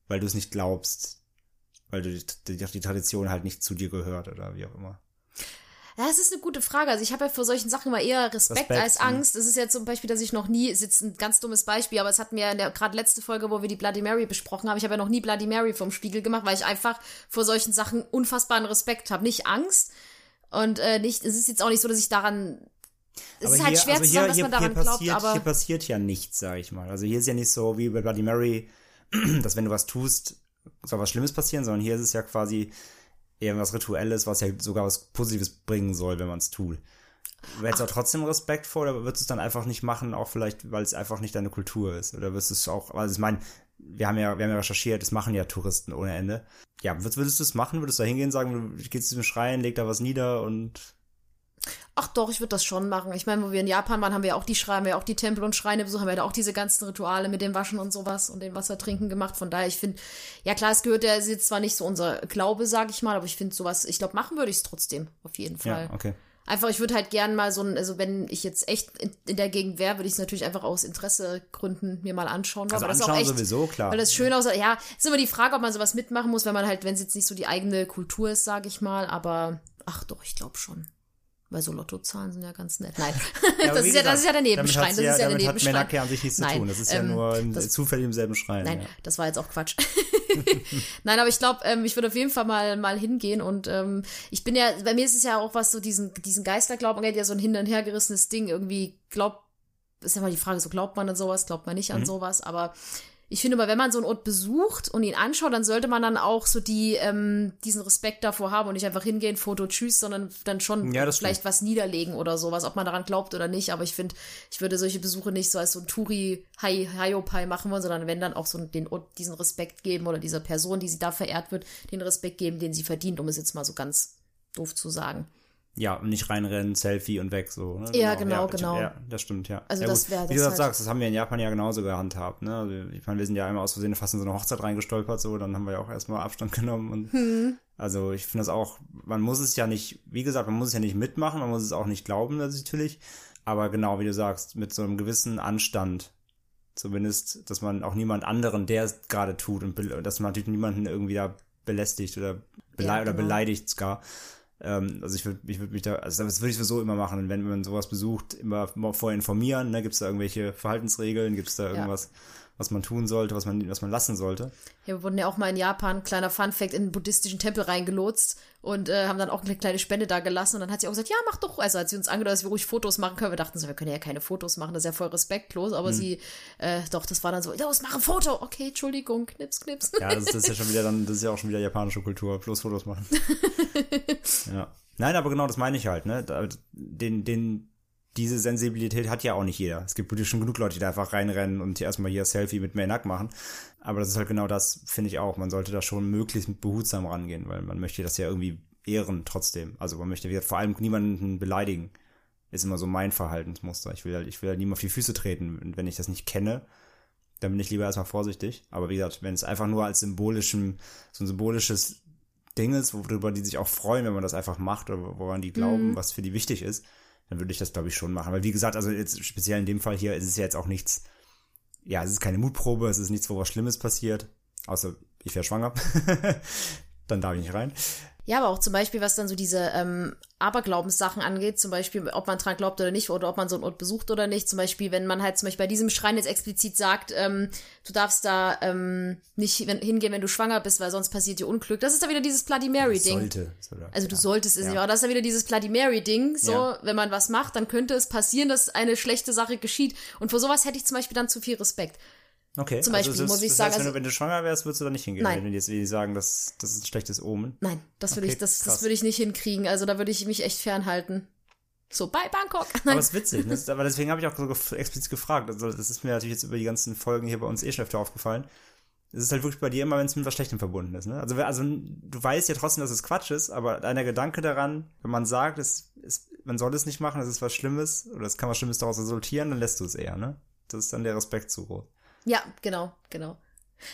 weil du es nicht glaubst, weil du die, die, die Tradition halt nicht zu dir gehört oder wie auch immer. Ja, das ist eine gute Frage. Also ich habe ja vor solchen Sachen immer eher Respekt, Respekt, als mhm. Angst. Das ist jetzt zum Beispiel, dass ich noch nie, ist jetzt ein ganz dummes Beispiel, aber es hat mir in der gerade letzte Folge, wo wir die Bloody Mary besprochen haben, ich habe ja noch nie Bloody Mary vom Spiegel gemacht, weil ich einfach vor solchen Sachen unfassbaren Respekt habe. Nicht Angst und äh, nicht, es ist jetzt auch nicht so, dass ich daran es ist halt schwer zu sagen, dass man daran glaubt, passiert, aber hier passiert ja nichts, sag ich mal. Also hier ist ja nicht so wie bei Bloody Mary, dass wenn du was tust, soll was Schlimmes passieren, sondern hier ist es ja quasi eher was Rituelles, was ja sogar was Positives bringen soll, wenn man es tut. Hättest du auch trotzdem Respekt vor oder würdest du es dann einfach nicht machen, auch vielleicht, weil es einfach nicht deine Kultur ist? Oder würdest du es auch, also ich meine, wir haben ja, wir haben ja recherchiert, das machen ja Touristen ohne Ende. Ja, würdest, würdest du es machen? Würdest du da hingehen, sagen, du gehst zu dem Schrein, leg da was nieder und ach doch, ich würde das schon machen. Ich meine, wo wir in Japan waren, haben wir auch die Schreine, haben wir auch die Tempel und Schreine besucht, haben wir da auch diese ganzen Rituale mit dem Waschen und sowas und dem Wasser trinken gemacht. Von daher, ich finde, ja klar, es gehört ja jetzt zwar nicht so unser Glaube, sage ich mal, aber ich finde sowas, ich glaube, machen würde ich es trotzdem, auf jeden Fall. ja, okay. Einfach, ich würde halt gern mal so ein, also wenn ich jetzt echt in, in der Gegend wäre, würde ich es natürlich einfach aus Interessegründen mir mal anschauen. Also weil das auch anschauen echt, sowieso, klar. Weil das schön aussieht. Ja, ist immer die Frage, ob man sowas mitmachen muss, wenn man halt, wenn es jetzt nicht so die eigene Kultur ist, sage ich mal. Aber ach doch, ich glaube schon. Weil so Lottozahlen sind ja ganz nett. Nein, aber das, ist ja, das ist ja der Nebenschrein. Das ist ja der damit hat Nebenschrein. Menake an sich nichts zu Nein, tun. Das ist ja ähm, nur im, das- zufällig im selben Schrein. Nein, ja. das war jetzt auch Quatsch. Nein, aber ich glaube, ähm, ich würde auf jeden Fall mal, mal hingehen und ähm, ich bin ja, bei mir ist es ja auch was so diesen, diesen Geisterglauben ja so ein hin und her gerissenes Ding. Irgendwie glaubt, ist ja mal die Frage, so glaubt man an sowas, glaubt man nicht Mhm. an sowas, aber ich finde mal, wenn man so einen Ort besucht und ihn anschaut, dann sollte man dann auch so die, ähm, diesen Respekt davor haben und nicht einfach hingehen, Foto, tschüss, sondern dann schon Ja, vielleicht was niederlegen oder sowas, ob man daran glaubt oder nicht. Aber ich finde, ich würde solche Besuche nicht so als so ein Touri Hai Haiopai machen wollen, sondern wenn dann auch so den Ort diesen Respekt geben oder dieser Person, die sie da verehrt wird, den Respekt geben, den sie verdient, um es jetzt mal so ganz doof zu sagen. Ja, und nicht reinrennen, Selfie und weg, so. Ne? Ja, genau, das- genau. Ja, das stimmt, ja. Also ja, das gut. wär Wie du das halt- sagst, das haben wir in Japan ja genauso gehandhabt, ne? Also, ich meine, wir sind ja einmal aus Versehen fast in so eine Hochzeit reingestolpert, so, dann haben wir ja auch erstmal Abstand genommen und Hm. also ich finde das auch, man muss es ja nicht, wie gesagt, man muss es ja nicht mitmachen, man muss es auch nicht glauben, natürlich, aber genau, wie du sagst, mit so einem gewissen Anstand, zumindest, dass man auch niemand anderen, der es gerade tut und dass man natürlich niemanden irgendwie da belästigt oder, belei Ja, oder genau. beleidigt gar. Ähm, also ich würde ich würd mich da, also das würde ich sowieso immer machen, wenn man sowas besucht, immer vorher informieren, ne? gibt es da irgendwelche Verhaltensregeln, gibt es da irgendwas, was man tun sollte, was man, was man lassen sollte. Ja, wir wurden ja auch mal in Japan, kleiner Fun-Fact, in einen buddhistischen Tempel reingelotst und äh, haben dann auch eine kleine Spende da gelassen. Und dann hat sie auch gesagt, ja, mach doch. Also hat sie uns angedeutet, dass wir ruhig Fotos machen können. Wir dachten so, wir können ja keine Fotos machen, das ist ja voll respektlos. Aber sie, äh, doch, das war dann so, los, mach ein Foto. Okay, Entschuldigung, knips, knips. Ja, das, ist ja schon wieder dann, das ist ja auch schon wieder japanische Kultur, bloß Fotos machen. ja. Nein, aber genau das meine ich halt, ne? Den, den, diese Sensibilität hat ja auch nicht jeder. Es gibt wirklich schon genug Leute, die da einfach reinrennen und hier erstmal hier Selfie mit Maynak machen. Aber das ist halt genau das, finde ich auch. Man sollte da schon möglichst behutsam rangehen, weil man möchte das ja irgendwie ehren trotzdem. Also man möchte vor allem niemanden beleidigen. Ist immer so mein Verhaltensmuster. Ich will halt, ich will halt niemand auf die Füße treten. Und wenn ich das nicht kenne, dann bin ich lieber erstmal vorsichtig. Aber wie gesagt, wenn es einfach nur als symbolischem, so ein symbolisches Ding ist, worüber die sich auch freuen, wenn man das einfach macht oder woran die glauben, was für die wichtig ist, dann würde ich das, glaube ich, schon machen. Weil wie gesagt, also jetzt speziell in dem Fall hier ist es ja jetzt auch nichts, ja, es ist keine Mutprobe, es ist nichts, wo was Schlimmes passiert. Außer ich wäre schwanger. dann darf ich nicht rein. Ja, aber auch zum Beispiel, was dann so diese ähm, Aberglaubenssachen angeht, zum Beispiel, ob man dran glaubt oder nicht, oder ob man so einen Ort besucht oder nicht. Zum Beispiel, wenn man halt zum Beispiel bei diesem Schrein jetzt explizit sagt, ähm, du darfst da ähm, nicht hingehen, wenn du schwanger bist, weil sonst passiert dir Unglück. Das ist da wieder dieses Bloody Mary-Ding. Sollte. sogar. Also du ja. solltest es Ja. nicht, aber das ist ja wieder dieses Bloody Mary-Ding. So, Ja. wenn man was macht, dann könnte es passieren, dass eine schlechte Sache geschieht. Und vor sowas hätte ich zum Beispiel dann zu viel Respekt. Okay. Zum Beispiel das, muss ich das sagen, Heißt, wenn, also- du, wenn du schwanger wärst, würdest du da nicht hingehen. Nein. Wenn die jetzt sagen, das, das ist ein schlechtes Omen. Nein, das würde Okay, ich, das, das würde ich nicht hinkriegen. Also da würde ich mich echt fernhalten. So, bei Bangkok. Aber es ist witzig, ne? aber deswegen habe ich auch so explizit gefragt. Also das ist mir natürlich jetzt über die ganzen Folgen hier bei uns eh schon öfter aufgefallen. Es ist halt wirklich bei dir immer, wenn es mit was Schlechtem verbunden ist. Ne? Also, also du weißt ja trotzdem, dass es Quatsch ist, aber deiner Gedanke daran, wenn man sagt, es, es, man soll es nicht machen, es ist was Schlimmes oder es kann was Schlimmes daraus resultieren, dann lässt du es eher. Ne? Das ist dann der Respekt zu groß. Ja, genau, genau.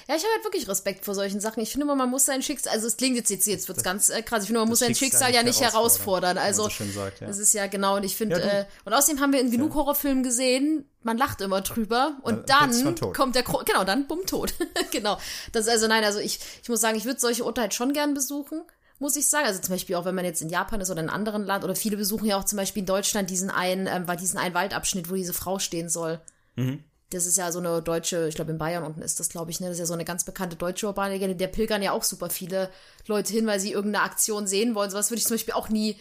Ja, ich habe halt wirklich Respekt vor solchen Sachen. Ich finde immer, man muss sein Schicksal, also es klingt jetzt, jetzt, jetzt wird's ganz äh, krass, ich finde, man muss sein Schicksal, ja nicht herausfordern. Also, so sagt, ja. das ist ja genau, und ich finde, Ja, äh, und außerdem haben wir in genug Horrorfilmen gesehen, man lacht immer drüber und Ja, dann kommt der, Kro genau, dann bumm, tot. genau. Das ist also, nein, also ich, ich muss sagen, ich würde solche Orte halt schon gern besuchen. Muss ich sagen. Also zum Beispiel auch, wenn man jetzt in Japan ist oder in einem anderen Land oder viele besuchen ja auch zum Beispiel in Deutschland diesen einen, ähm, diesen einen Waldabschnitt, wo diese Frau stehen soll. Das ist ja so eine deutsche, ich glaube in Bayern unten ist das, glaube ich, ne? Das ist ja so eine ganz bekannte deutsche urbane Legende. Der pilgern ja auch super viele Leute hin, weil sie irgendeine Aktion sehen wollen. Sowas würde ich zum Beispiel auch nie,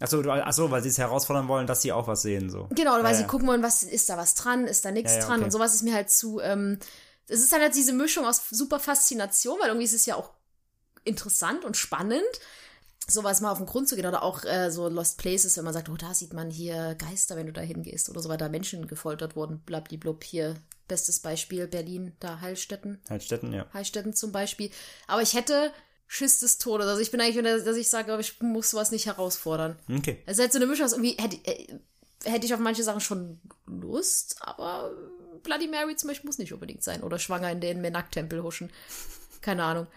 Achso, du, achso, weil sie es herausfordern wollen, dass sie auch was sehen. so. genau, weil Ja, sie ja. gucken wollen, was ist da was dran, ist da nichts Ja, ja, dran okay. und sowas ist mir halt zu, ähm, es ist dann halt diese Mischung aus super Faszination, weil irgendwie ist es ja auch interessant und spannend, sowas mal auf den Grund zu gehen oder auch äh, so Lost Places, wenn man sagt, oh, da sieht man hier Geister, wenn du da hingehst oder so, weil da Menschen gefoltert wurden, blablablub, hier, bestes Beispiel, Berlin, da Heilstätten, Heilstätten, ja. Heilstätten zum Beispiel. Aber ich hätte Schiss des Todes. Also ich bin eigentlich, dass ich sage, ich muss sowas nicht herausfordern. Okay. Es ist halt so eine Mischung aus irgendwie, hätte, äh, hätte ich auf manche Sachen schon Lust, aber Bloody Mary zum Beispiel muss nicht unbedingt sein. Oder schwanger in den Menak-Tempel huschen. Keine Ahnung.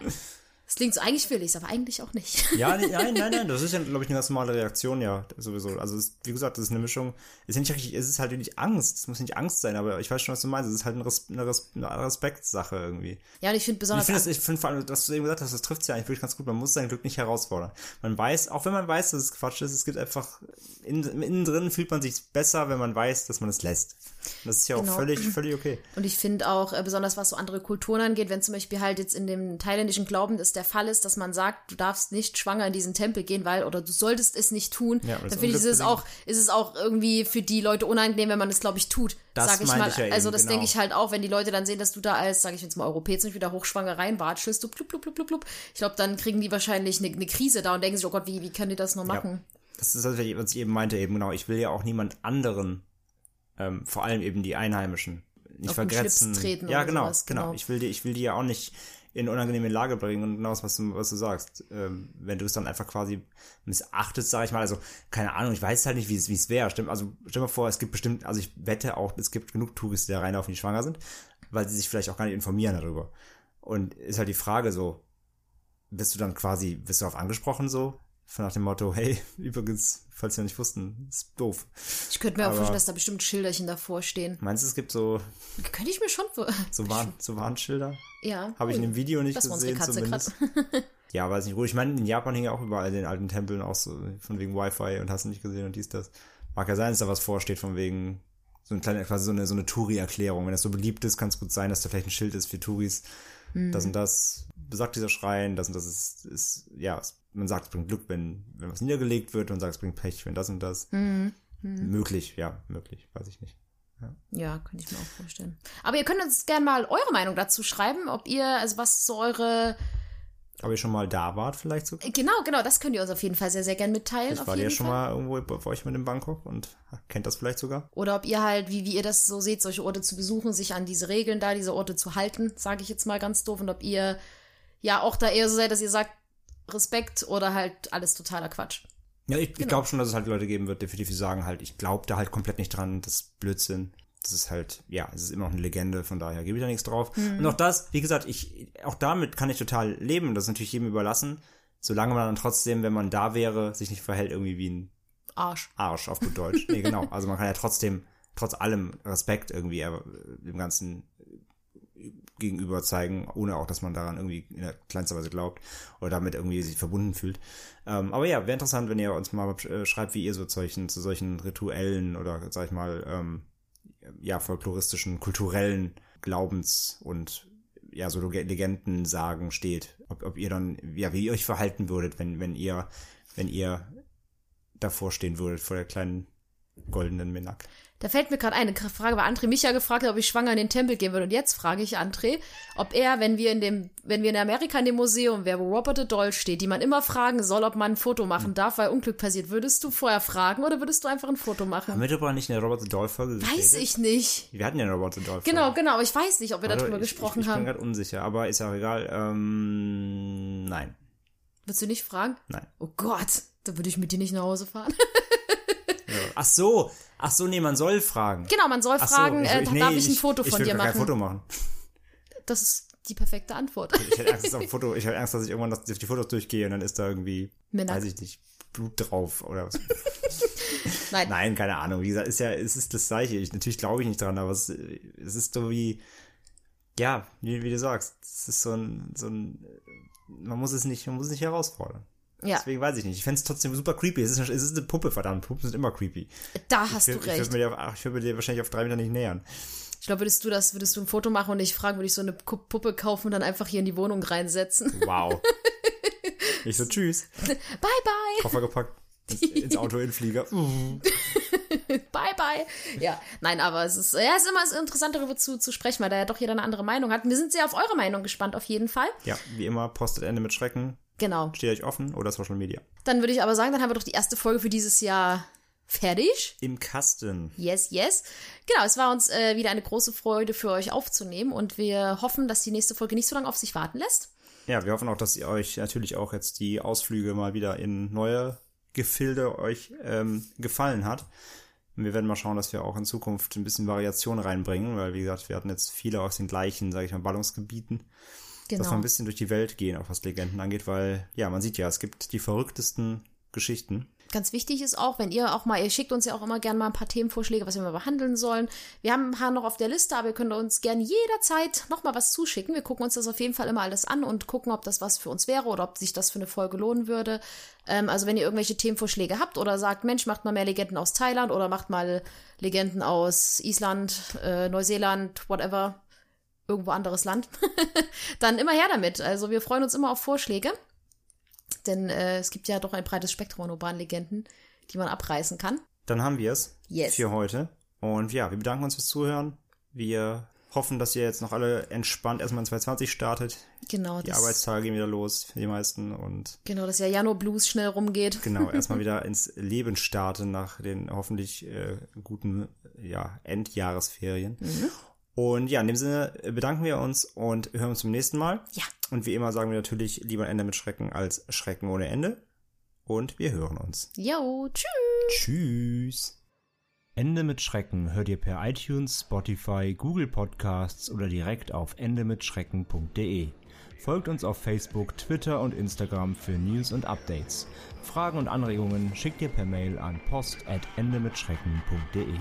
Es klingt so, eigentlich will ich's, aber eigentlich auch nicht. Ja, nein, nein, nein, das ist ja, glaube ich, eine ganz normale Reaktion, ja, sowieso. Also, es, wie gesagt, das ist eine Mischung. Es ist nicht richtig, es ist halt nicht Angst. Es muss nicht Angst sein, aber ich weiß schon, was du meinst. Es ist halt eine, Res eine, Res eine Respektssache irgendwie. Ja, und ich finde Ich besonders. das- ich finde vor allem, was du eben gesagt hast, das trifft ja eigentlich wirklich ganz gut. Man muss sein Glück nicht herausfordern. Man weiß, auch wenn man weiß, dass es Quatsch ist, es gibt einfach, in, innen drin fühlt man sich besser, wenn man weiß, dass man es lässt. Und das ist ja auch Genau. völlig, völlig okay. Und ich finde auch, äh, besonders was so andere Kulturen angeht, wenn zum Beispiel halt jetzt in dem thailändischen Glauben das der Fall ist, dass man sagt, du darfst nicht schwanger in diesen Tempel gehen, weil, oder du solltest es nicht tun, Ja, dann finde ich, ist es auch, ist es auch irgendwie für die Leute unangenehm, wenn man es, glaube ich, tut. Das sag ich mal. ich ja eben, also das genau. denke ich halt auch, wenn die Leute dann sehen, dass du da als, sage ich jetzt mal, Europäer zum Beispiel da hochschwanger reinwatschelst, du blub, blub, blub, blub, blub. Ich glaube, dann kriegen die wahrscheinlich eine, eine Krise da und denken sich, oh Gott, wie, wie können die das nur machen? Das ist das, was ich eben meinte, eben genau. Ich will ja auch niemand anderen, ähm, vor allem eben die Einheimischen, nicht Auf den vergrätzen. Schlips treten ja, genau, sowas, genau. genau. Ich will die, ich will die ja auch nicht in unangenehme Lage bringen und genau das, was du, was du sagst. Ähm, wenn du es dann einfach quasi missachtest, sag ich mal, also keine Ahnung, ich weiß halt nicht, wie es wie es wäre. Stimmt, also stell mal vor, es gibt bestimmt, also ich wette auch, es gibt genug Touris, die da reinlaufen, die schwanger sind, weil sie sich vielleicht auch gar nicht informieren darüber. Und ist halt die Frage so, wirst du dann quasi, wirst du darauf angesprochen so? Von nach dem Motto, hey, übrigens, falls wir nicht wussten, ist doof. Ich könnte mir auch Aber- vorstellen, dass da bestimmt Schilderchen davor stehen. Meinst du, es gibt so, Könnte ich mir schon so, Warn, so Warnschilder? Ja. Habe ich in dem Video nicht Das war unsere gesehen, Katze zumindest. ja, weiß nicht, ruhig. Ich meine, in Japan hingen ja auch überall in den alten Tempeln auch so von wegen Wi-Fi und hast du nicht gesehen und dies, das. Mag ja sein, dass da was vorsteht von wegen so ein kleiner, quasi so eine, so eine Touri-Erklärung. Wenn das so beliebt ist, kann es gut sein, dass da vielleicht ein Schild ist für Touris. Mhm. Das und das besagt dieser Schrein, das und das ist, ist ja, man sagt, es bringt Glück, wenn, wenn was niedergelegt wird und sagt, es bringt Pech, wenn das und das. Mhm. Möglich, ja, möglich, weiß ich nicht. Ja, könnte ich mir auch vorstellen. Aber ihr könnt uns gerne mal eure Meinung dazu schreiben, ob ihr, also was so eure. Ob ihr schon mal da wart, vielleicht sogar? Genau, genau, das könnt ihr uns auf jeden Fall sehr, sehr gerne mitteilen. Ich war ja schon Fall. mal irgendwo bei euch mit in Bangkok und kennt das vielleicht sogar. Oder ob ihr halt, wie, wie ihr das so seht, solche Orte zu besuchen, sich an diese Regeln da, diese Orte zu halten, sage ich jetzt mal ganz doof. Und ob ihr ja auch da eher so seid, dass ihr sagt, Respekt oder halt alles totaler Quatsch. Ja, ich, Genau. ich glaube schon, dass es halt Leute geben wird, definitiv die sagen halt, ich glaube da halt komplett nicht dran, das ist Blödsinn. Das ist halt, ja, es ist immer noch eine Legende, von daher gebe ich da nichts drauf. Mhm. Und auch das, wie gesagt, ich, auch damit kann ich total leben, das ist natürlich jedem überlassen, solange man dann trotzdem, wenn man da wäre, sich nicht verhält irgendwie wie ein Arsch. Arsch auf gut Deutsch. Nee, genau. Also man kann ja trotzdem, trotz allem Respekt irgendwie äh, dem Ganzen äh, gegenüber zeigen, ohne auch, dass man daran irgendwie in der kleinster Weise glaubt oder damit irgendwie sich verbunden fühlt. Ähm, aber ja, wäre interessant, wenn ihr uns mal äh, schreibt, wie ihr so zu solchen, zu solchen rituellen oder, sag ich mal, ähm, ja, folkloristischen, kulturellen Glaubens- und ja, so Lege- Legenden sagen steht. Ob, ob ihr dann, ja, wie ihr euch verhalten würdet, wenn, wenn ihr, wenn ihr davor stehen würdet, vor der kleinen goldenen Minak. Da fällt mir gerade eine Frage, weil André mich ja gefragt hat, ob ich schwanger in den Tempel gehen würde. Und jetzt frage ich André, ob er, wenn wir in dem, wenn wir in Amerika in dem Museum wären, wo Robert the Doll steht, die man immer fragen soll, ob man ein Foto machen darf, weil Unglück passiert, würdest du vorher fragen oder würdest du einfach ein Foto Haben machen? wir darüber nicht in der Robert the Doll Folge Weiß ich nicht. Wir hatten ja eine Robert the Doll Folge. Genau, genau, aber ich weiß nicht, ob wir Also darüber ich, gesprochen ich, ich bin haben. gerade unsicher, aber ist ja auch egal. Ähm, nein, Würdest du nicht fragen? nein. Oh Gott, da würde ich mit dir nicht nach Hause fahren. Ach so, ach so, nee, man soll fragen. genau, man soll Ach so, fragen, ich- äh, ich- nee, darf ich ein Foto ich von will dir machen? kein Foto machen. Das ist die perfekte Antwort. Ich hätte Angst, dass auf Foto, ich hätte Angst, dass ich irgendwann durch die Fotos durchgehe und dann ist da irgendwie, Minak. weiß ich nicht, Blut drauf oder was. Nein. Nein, keine Ahnung. Wie gesagt, ist ja, es ist das Gleiche. Ich, natürlich glaube ich nicht dran, aber es, es ist so wie, ja, wie, wie du sagst, es ist so ein, so ein, man muss es nicht, man muss es nicht herausfordern. Ja, Deswegen weiß ich nicht. Ich fände es trotzdem super creepy. Es ist, eine, es ist eine Puppe, verdammt. Puppen sind immer creepy. da hast Ich, du würd- ich recht. würde mir, dir auf- ich würd mir dir wahrscheinlich auf drei Meter nicht nähern. Ich glaube, würdest du das, würdest du ein Foto machen und ich fragen, würde ich so eine Puppe kaufen und dann einfach hier in die Wohnung reinsetzen. Wow. ich so, tschüss. Bye, bye, Koffer gepackt. Ins, ins Auto in Flieger. Uh. bye, bye. Ja, nein, aber es ist, ja, es ist immer so interessant, darüber zu, zu sprechen, weil da ja doch jeder eine andere Meinung hat. Wir sind sehr auf eure Meinung gespannt, auf jeden Fall. Ja, wie immer, postet Ende mit Schrecken. Genau. Steht euch offen oder Social Media. Dann würde ich aber sagen, dann haben wir doch die erste Folge für dieses Jahr fertig. Im Kasten. Yes, yes. Genau, es war uns äh, wieder eine große Freude für euch aufzunehmen und wir hoffen, dass die nächste Folge nicht so lange auf sich warten lässt. Ja, wir hoffen auch, dass ihr euch natürlich auch jetzt die Ausflüge mal wieder in neue Gefilde euch ähm, gefallen hat. Und wir werden mal schauen, dass wir auch in Zukunft ein bisschen Variation reinbringen, weil wie gesagt, wir hatten jetzt viele aus den gleichen, sage ich mal, Ballungsgebieten. Dass wir Genau. ein bisschen durch die Welt gehen, auch was Legenden angeht, weil ja, man sieht ja, es gibt die verrücktesten Geschichten. Ganz wichtig ist auch, wenn ihr auch mal, ihr schickt uns ja auch immer gerne mal ein paar Themenvorschläge, was wir mal behandeln sollen. Wir haben ein paar noch auf der Liste, aber ihr könnt uns gerne jederzeit noch mal was zuschicken. Wir gucken uns das auf jeden Fall immer alles an und gucken, ob das was für uns wäre oder ob sich das für eine Folge lohnen würde. Ähm, also wenn ihr irgendwelche Themenvorschläge habt oder sagt, Mensch, macht mal mehr Legenden aus Thailand oder macht mal Legenden aus Island, äh, Neuseeland, whatever, irgendwo anderes Land, dann immer her damit. Also wir freuen uns immer auf Vorschläge. Denn äh, es gibt ja doch ein breites Spektrum an urbanen Legenden, die man abreißen kann. Dann haben wir es Yes. für heute. Und ja, wir bedanken uns fürs Zuhören. Wir hoffen, dass ihr jetzt noch alle entspannt erstmal in 2020 startet. Genau, Die Arbeitstage gehen wieder los für die meisten und genau, dass ja Jano Blues schnell rumgeht. genau, erstmal wieder ins Leben starten nach den hoffentlich äh, guten ja, Endjahresferien. Und ja, in dem Sinne bedanken wir uns und hören uns zum nächsten Mal. Ja. Und wie immer sagen wir natürlich lieber ein Ende mit Schrecken als Schrecken ohne Ende. Und wir hören uns. Jo, tschüss. Tschüss. Ende mit Schrecken hört ihr per iTunes, Spotify, Google Podcasts oder direkt auf endemitschrecken.de. Folgt uns auf Facebook, Twitter und Instagram für News und Updates. Fragen und Anregungen schickt ihr per Mail an post@endemitschrecken.de.